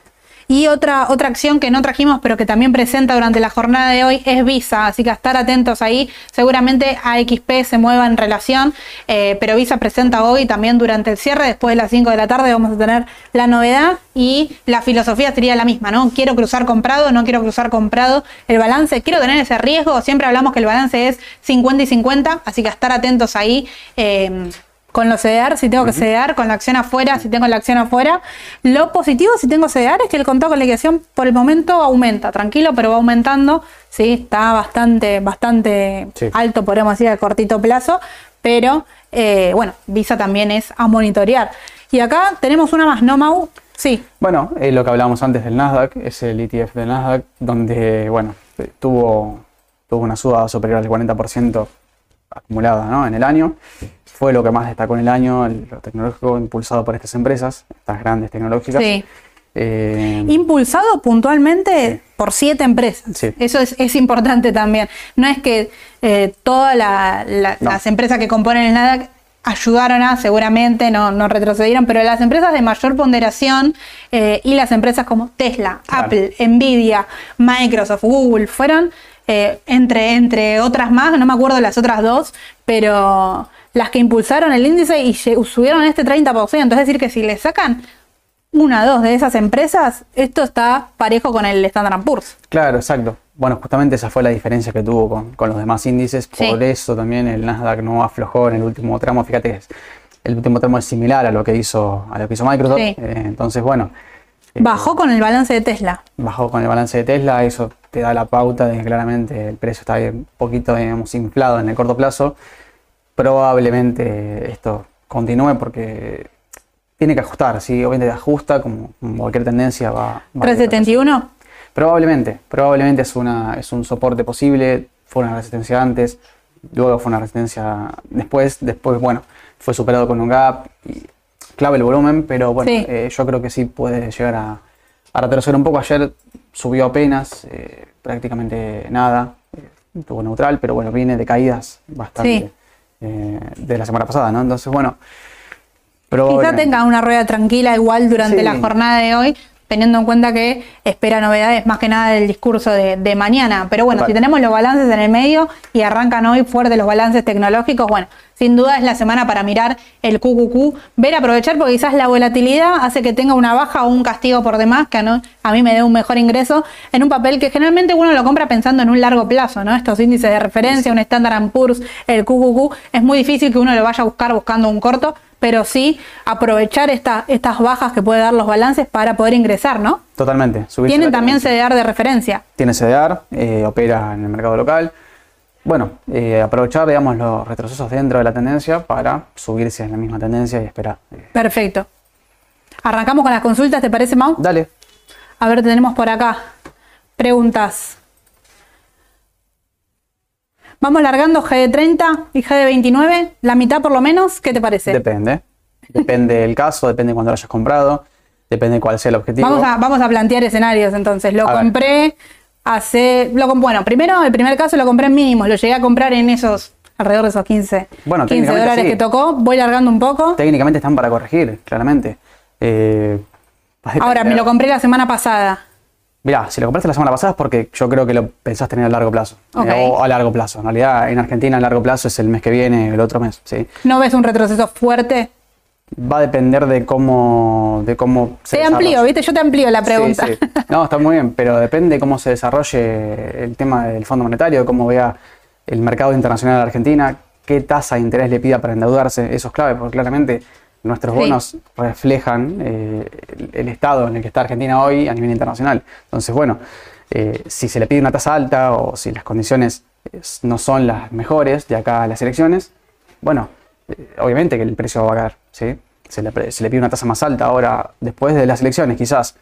Y otra, otra acción que no trajimos, pero que también presenta durante la jornada de hoy, es Visa. Así que a estar atentos ahí. Seguramente AXP se mueva en relación, eh, pero Visa presenta hoy también durante el cierre, después de las 5 de la tarde, vamos a tener la novedad y la filosofía sería la misma, ¿no? Quiero cruzar comprado, no quiero cruzar comprado. El balance, quiero tener ese riesgo. Siempre hablamos que el balance es 50 y 50, así que a estar atentos ahí. eh, con los CDR, si tengo que CDR, con la acción afuera, si tengo la acción afuera. Lo positivo si tengo CDR es que el contado con liquidación por el momento aumenta, tranquilo, pero va aumentando. Sí, está bastante, bastante Sí. alto, podríamos decir, a cortito plazo, pero eh, bueno, Visa también es a monitorear. Y acá tenemos una más, ¿no, Mau? Sí, Bueno, eh, lo que hablábamos antes del Nasdaq, es el ETF del Nasdaq, donde, bueno, eh, tuvo, tuvo una suba superior al 40% acumulada ¿no? en el año. Fue lo que más destacó en el año, el- lo tecnológico impulsado por estas empresas, estas grandes tecnológicas. sí. Eh, Impulsado puntualmente por siete empresas. Sí. Eso es, es importante también. No es que eh, todas la- la- No. las empresas que componen el NADAC ayudaron a, seguramente no, no retrocedieron, pero las empresas de mayor ponderación eh, y las empresas como Tesla, Claro. Apple, Nvidia, Microsoft, Google, fueron eh, entre, entre otras más, no me acuerdo las otras dos, pero las que impulsaron el índice y subieron este 30%. Es decir, que si le sacan una o dos de esas empresas, esto está parejo con el Standard Poor's. Claro, exacto. Bueno, justamente esa fue la diferencia que tuvo con, con los demás índices. Sí. Por eso también el Nasdaq no aflojó en el último tramo. Fíjate, el último tramo es similar a lo que hizo, a lo que hizo Microsoft. Sí. Eh, entonces, bueno, Bajó con el balance de Tesla. bajó con el balance de Tesla. Eso te da la pauta de que claramente el precio está un poquito digamos, inflado en el corto plazo. Probablemente esto continúe porque tiene que ajustar. Si obviamente ajusta, como cualquier tendencia va, va a ir 371. Probablemente, probablemente es, una, es un soporte posible, fue una resistencia antes, luego fue una resistencia después, después, bueno, fue superado con un gap, y clave el volumen, pero bueno, Sí. eh, yo creo que sí puede llegar a, a retroceder un poco. Ayer subió apenas, eh, prácticamente nada, eh, estuvo neutral, pero bueno, viene de caídas bastante Sí. eh, de la semana pasada, ¿no? Entonces, bueno, Quizá tenga una rueda tranquila igual durante Sí. la jornada de hoy, teniendo en cuenta que espera novedades más que nada del discurso de, de mañana. Pero bueno, si tenemos los balances en el medio y arrancan hoy fuerte los balances tecnológicos, bueno, sin duda es la semana para mirar el QQQ, ver aprovechar porque quizás la volatilidad hace que tenga una baja o un castigo por demás, que a, no- a mí me dé un mejor ingreso en un papel que generalmente uno lo compra pensando en un largo plazo, ¿no? Estos índices de referencia, un Standard Poor's, el QQQ, es muy difícil que uno lo vaya a buscar buscando un corto, pero sí aprovechar esta- estas bajas que puede dar los balances para poder ingresar, ¿no? Totalmente. Tienen también. CDR de referencia. tiene CDR, eh, opera en el mercado local. Bueno, eh, aprovechar, digamos, los retrocesos dentro de la tendencia para subirse en la misma tendencia y esperar. Eh, Perfecto. Arrancamos con las consultas, ¿te parece, Mau? dale, A ver, tenemos por acá preguntas. Vamos largando G de 30 y G de 29, la mitad por lo menos, ¿qué te parece? depende. Depende del caso, depende de cuándo lo hayas comprado, depende cuál sea el objetivo. Vamos a, vamos a plantear escenarios entonces. Lo A ver. compré hace. Lo, bueno, primero, el primer caso lo compré en mínimos. Lo llegué a comprar en esos. alrededor de esos 15, Bueno, 15 técnicamente dólares sí. que tocó. Voy largando un poco. Técnicamente están para corregir, claramente. Eh, Ahora, me lo compré la semana pasada. Mirá, si lo compraste la semana pasada es porque yo creo que lo pensás tener a largo plazo. Eh, o a largo plazo. En realidad, en Argentina, a largo plazo es el mes que viene, el otro mes. ¿sí? ¿No ves un retroceso fuerte? Va a depender de cómo, de cómo se Te amplío, desarrolle. ¿viste? Yo te amplío la pregunta. Sí, sí. No, está muy bien, pero depende de cómo se desarrolle el tema del Fondo Monetario, de cómo vea el mercado internacional de Argentina, qué tasa de interés le pida para endeudarse, eso es clave, porque claramente nuestros Sí. bonos reflejan eh, el, el estado en el que está Argentina hoy a nivel internacional. Entonces, bueno, eh, si se le pide una tasa alta o si las condiciones eh, no son las mejores de acá a las elecciones, bueno, eh, obviamente que el precio va a caer, ¿sí? Se le, se le pide una tasa más alta ahora, después de las elecciones, quizás,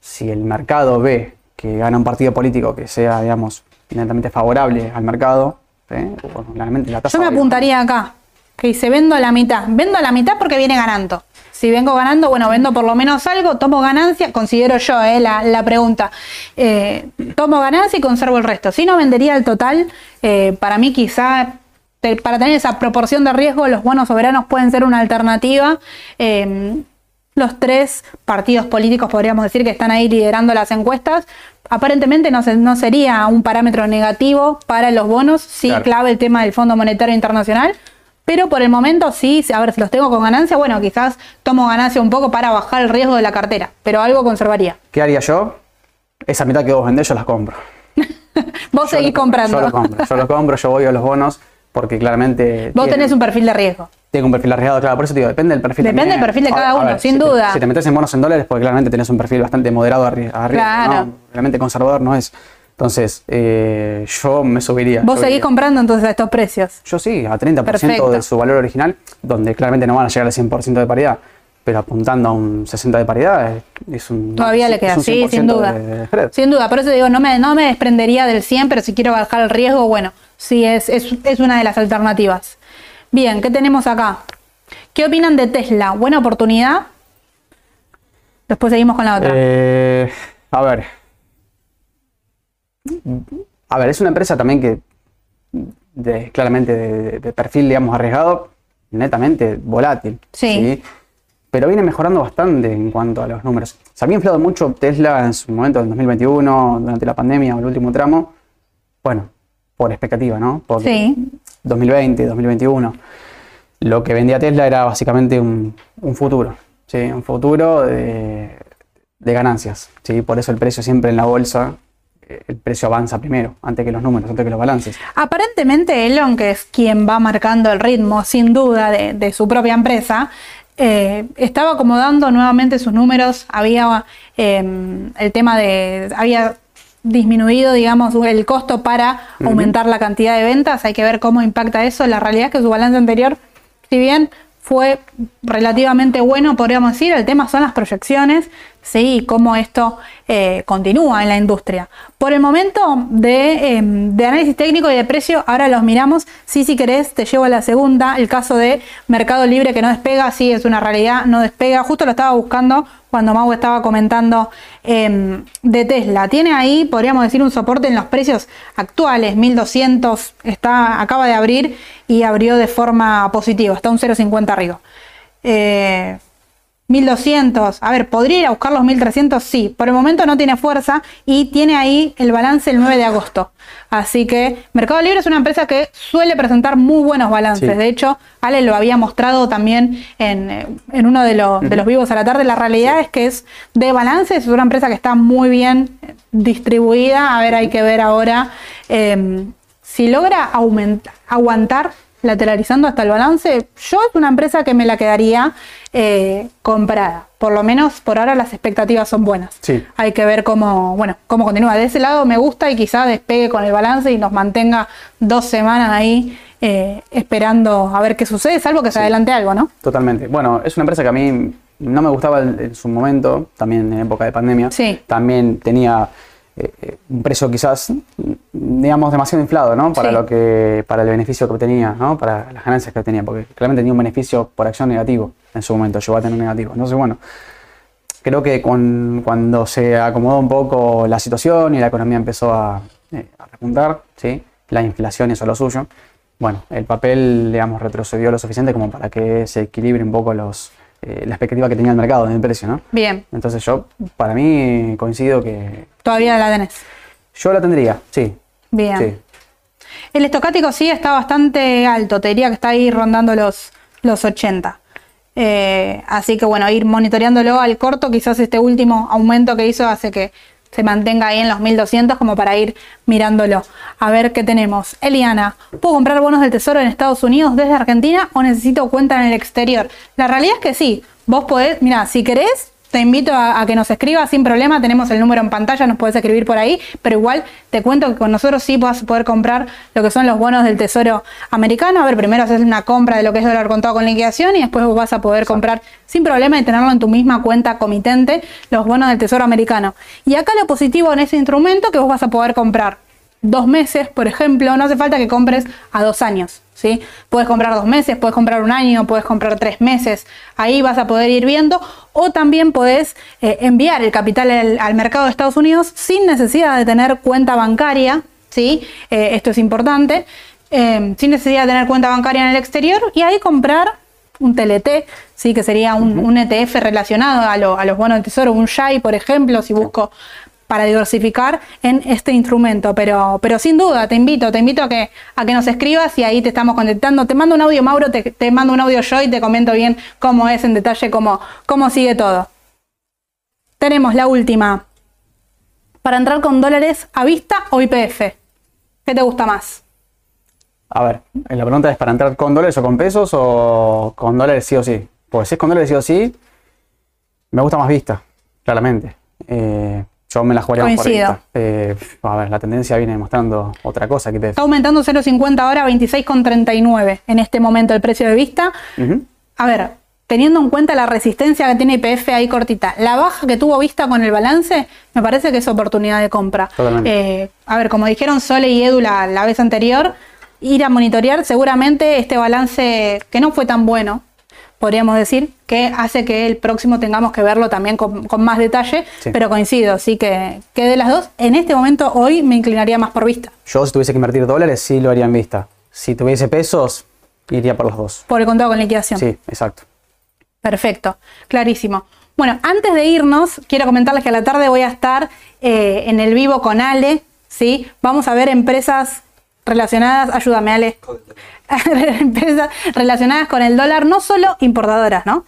si el mercado ve que gana un partido político que sea, digamos, inmediatamente favorable al mercado, ¿sí? bueno, la tasa Yo me apuntaría acá, que dice vendo a la mitad. Vendo a la mitad porque viene ganando. Si vengo ganando, bueno, vendo por lo menos algo, tomo ganancia, considero yo eh, la, la pregunta. Eh, tomo ganancia y conservo el resto. Si no vendería el total, eh, para mí quizá te- para tener esa proporción de riesgo, los bonos soberanos pueden ser una alternativa. Eh, los tres partidos políticos, podríamos decir, que están ahí liderando las encuestas, aparentemente no, se- no sería un parámetro negativo para los bonos, sí Claro. clave el tema del Fondo Monetario Internacional, pero por el momento sí, a ver si los tengo con ganancia, bueno, quizás tomo ganancia un poco para bajar el riesgo de la cartera, pero algo conservaría. ¿Qué haría yo? Esa mitad que vos vendés, yo las compro. Vos Yo seguís lo- comprando. Yo lo compro, yo lo compro, yo voy a los bonos porque claramente. Vos tienen- tenés un perfil de riesgo. Tengo un perfil arriesgado, claro, por eso te digo, depende del perfil. Depende del perfil de A- cada uno, ver, sin si te- duda. si te metes en bonos en dólares, porque claramente tenés un perfil bastante moderado a riesgo, Claro. ¿no? Realmente conservador no es. Entonces, eh, yo me subiría. Vos seguís comprando entonces a estos precios. Yo sí, a 30% Perfecto. de su valor original, donde claramente no van a llegar al 100% de paridad, pero apuntando a un 60% de paridad es, es un. Todavía le queda, sí, sin 100% duda. de-. Sin duda, por eso digo, no me, no me desprendería del 100, pero si quiero bajar el riesgo, bueno, sí, es, es, es una de las alternativas. Bien, ¿qué tenemos acá? ¿Qué opinan de Tesla? ¿Buena oportunidad? Después seguimos con la otra. Eh, a ver. A ver, es una empresa también que de- claramente de, de perfil, digamos, arriesgado, netamente volátil. Sí. Pero viene mejorando bastante en cuanto a los números. Se había inflado mucho Tesla en su momento, en 2021, durante la pandemia o el último tramo. Bueno, por expectativa, ¿no? Por Sí. 2020, 2021. Lo que vendía Tesla era básicamente un, un futuro, ¿sí? Un futuro de, de ganancias, ¿sí? Por eso el precio siempre en la bolsa, el precio avanza primero, antes que los números, antes que los balances. Aparentemente Elon, que es quien va marcando el ritmo sin duda de, de su propia empresa, eh, estaba acomodando nuevamente sus números, había eh, el tema de, había disminuido, digamos, el costo para aumentar la cantidad de ventas, hay que ver cómo impacta eso, la realidad es que su balance anterior, si bien fue relativamente bueno, podríamos decir, el tema son las proyecciones, sí, cómo esto eh, continúa en la industria. Por el momento de, eh, de análisis técnico y de precio, ahora los miramos. Sí, si querés, te llevo a la segunda. El caso de Mercado Libre que no despega, sí, es una realidad, no despega. Justo lo estaba buscando cuando Mau estaba comentando eh, de Tesla. Tiene ahí, podríamos decir, un soporte en los precios actuales, 1200, está, acaba de abrir y abrió de forma positiva, está un 0,50 arriba. Eh, 1200, a ver, ¿podría ir a buscar los 1300? Sí, por el momento no tiene fuerza y tiene ahí el balance el 9 de agosto. Así que Mercado Libre es una empresa que suele presentar muy buenos balances. Sí. De hecho, Ale lo había mostrado también en, eh, en uno de, los- de los vivos a la tarde. La realidad es que es de balances, es una empresa que está muy bien distribuida. A ver, hay que ver ahora eh, si logra aumentar, aguantar lateralizando hasta el balance, yo es una empresa que me la quedaría eh, comprada. Por lo menos por ahora las expectativas son buenas. Sí. Hay que ver cómo, bueno, cómo continúa. De ese lado me gusta y quizá despegue con el balance y nos mantenga dos semanas ahí eh, esperando a ver qué sucede, salvo que se adelante algo, ¿no? Totalmente. Bueno, es una empresa que a mí no me gustaba en en su momento, también en época de pandemia. Sí. También tenía eh, un precio quizás, digamos, demasiado inflado, ¿no? Para Sí. lo que, para el beneficio que obtenía, ¿no? Para las ganancias que obtenía, porque claramente tenía un beneficio por acción negativo en su momento, llegó a tener negativo. Entonces, bueno, creo que con- cuando se acomodó un poco la situación y la economía empezó a, eh, a repuntar, ¿sí? la inflación hizo lo suyo, bueno, el papel, digamos, retrocedió lo suficiente como para que se equilibre un poco los, eh, la expectativa que tenía el mercado en el precio, ¿no? Bien, Entonces yo, para mí, coincido que todavía la tenés. yo la tendría, sí. Bien. Sí. El estocástico sí está bastante alto, te diría que está ahí rondando los, los 80. Eh, así que bueno, ir monitoreándolo al corto, quizás este último aumento que hizo hace que se mantenga ahí en los 1200 como para ir mirándolo. A ver qué tenemos. Eliana, ¿puedo comprar bonos del tesoro en Estados Unidos desde Argentina o necesito cuenta en el exterior? La realidad es que sí. Vos podés, mira, si querés, te invito a, que nos escribas sin problema, tenemos el número en pantalla, nos puedes escribir por ahí, pero igual te cuento que con nosotros sí vas a poder comprar lo que son los bonos del Tesoro americano. A ver, primero haces una compra de lo que es dólar contado con liquidación y después vas a poder comprar sin problema y tenerlo en tu misma cuenta comitente los bonos del Tesoro americano. Y acá lo positivo en ese instrumento que vos vas a poder comprar dos meses, por ejemplo, no hace falta que compres a dos años. ¿Sí? Puedes comprar dos meses, puedes comprar un año, puedes comprar tres meses. Ahí vas a poder ir viendo. O también puedes eh, enviar el capital al, mercado de Estados Unidos sin necesidad de tener cuenta bancaria. ¿sí? Eh, esto es importante. Eh, sin necesidad de tener cuenta bancaria en el exterior. Y ahí comprar un TLT, ¿sí? que sería un, ETF relacionado a, a, los bonos de tesoro, un SHAI, por ejemplo, si busco para diversificar en este instrumento. Pero, pero sin duda, te invito, te invito a que, a que nos escribas y ahí te estamos contestando. Te mando un audio, Mauro, te, mando un audio yo y te comento bien cómo es en detalle, cómo, cómo sigue todo. Tenemos la última. Para entrar con dólares a vista o IPF. ¿Qué te gusta más? A ver, la pregunta es para entrar con dólares o con pesos o con dólares sí o sí. Pues es con dólares sí o sí, me gusta más vista, claramente. Eh, yo me la jugaría Coincido. Eh, a ver, la tendencia viene mostrando otra cosa. Que Está aumentando 0,50 ahora, 26,39 en este momento el precio de vista. A ver, teniendo en cuenta la resistencia que tiene IPF ahí cortita, la baja que tuvo vista con el balance, me parece que es oportunidad de compra. Eh, a ver, como dijeron Sole y Edu la, la vez anterior, ir a monitorear seguramente este balance que no fue tan bueno podríamos decir, que hace que el próximo tengamos que verlo también con, más detalle, pero coincido, así que, que de las dos, en este momento hoy me inclinaría más por vista. Yo si tuviese que invertir dólares, sí lo haría en vista. Si tuviese pesos, iría por los dos. Por el contado con liquidación. Sí, exacto. Perfecto, clarísimo. Bueno, antes de irnos, quiero comentarles que a la tarde voy a estar eh, en el vivo con Ale, ¿sí? Vamos a ver empresas relacionadas, ayúdame Ale, empresas relacionadas con el dólar, no solo importadoras, ¿no?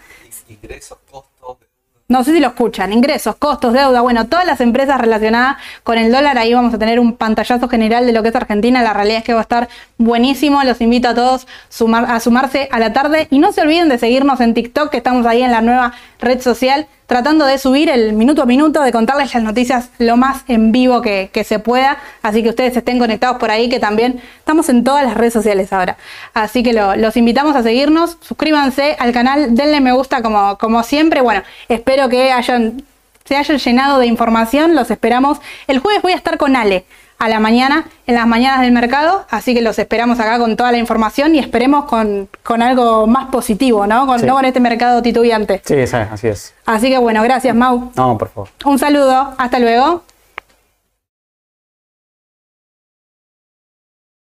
Ingresos, costos. No sé si lo escuchan, ingresos, costos, deuda, bueno, todas las empresas relacionadas con el dólar, ahí vamos a tener un pantallazo general de lo que es Argentina, la realidad es que va a estar buenísimo, los invito a todos a sumarse a la tarde y no se olviden de seguirnos en TikTok, que estamos ahí en la nueva red social tratando de subir el minuto a minuto, de contarles las noticias lo más en vivo que, se pueda. Así que ustedes estén conectados por ahí, que también estamos en todas las redes sociales ahora. Así que los invitamos a seguirnos, suscríbanse al canal, denle me gusta como, como siempre. Bueno, espero que hayan, se hayan llenado de información, los esperamos. El jueves voy a estar con Ale a la mañana, en las mañanas del mercado, así que los esperamos acá con toda la información y esperemos con, algo más positivo, ¿no? Con, No con este mercado titubeante. Sí, así es. Así que bueno, gracias Mau. No, por favor. Un saludo, hasta luego.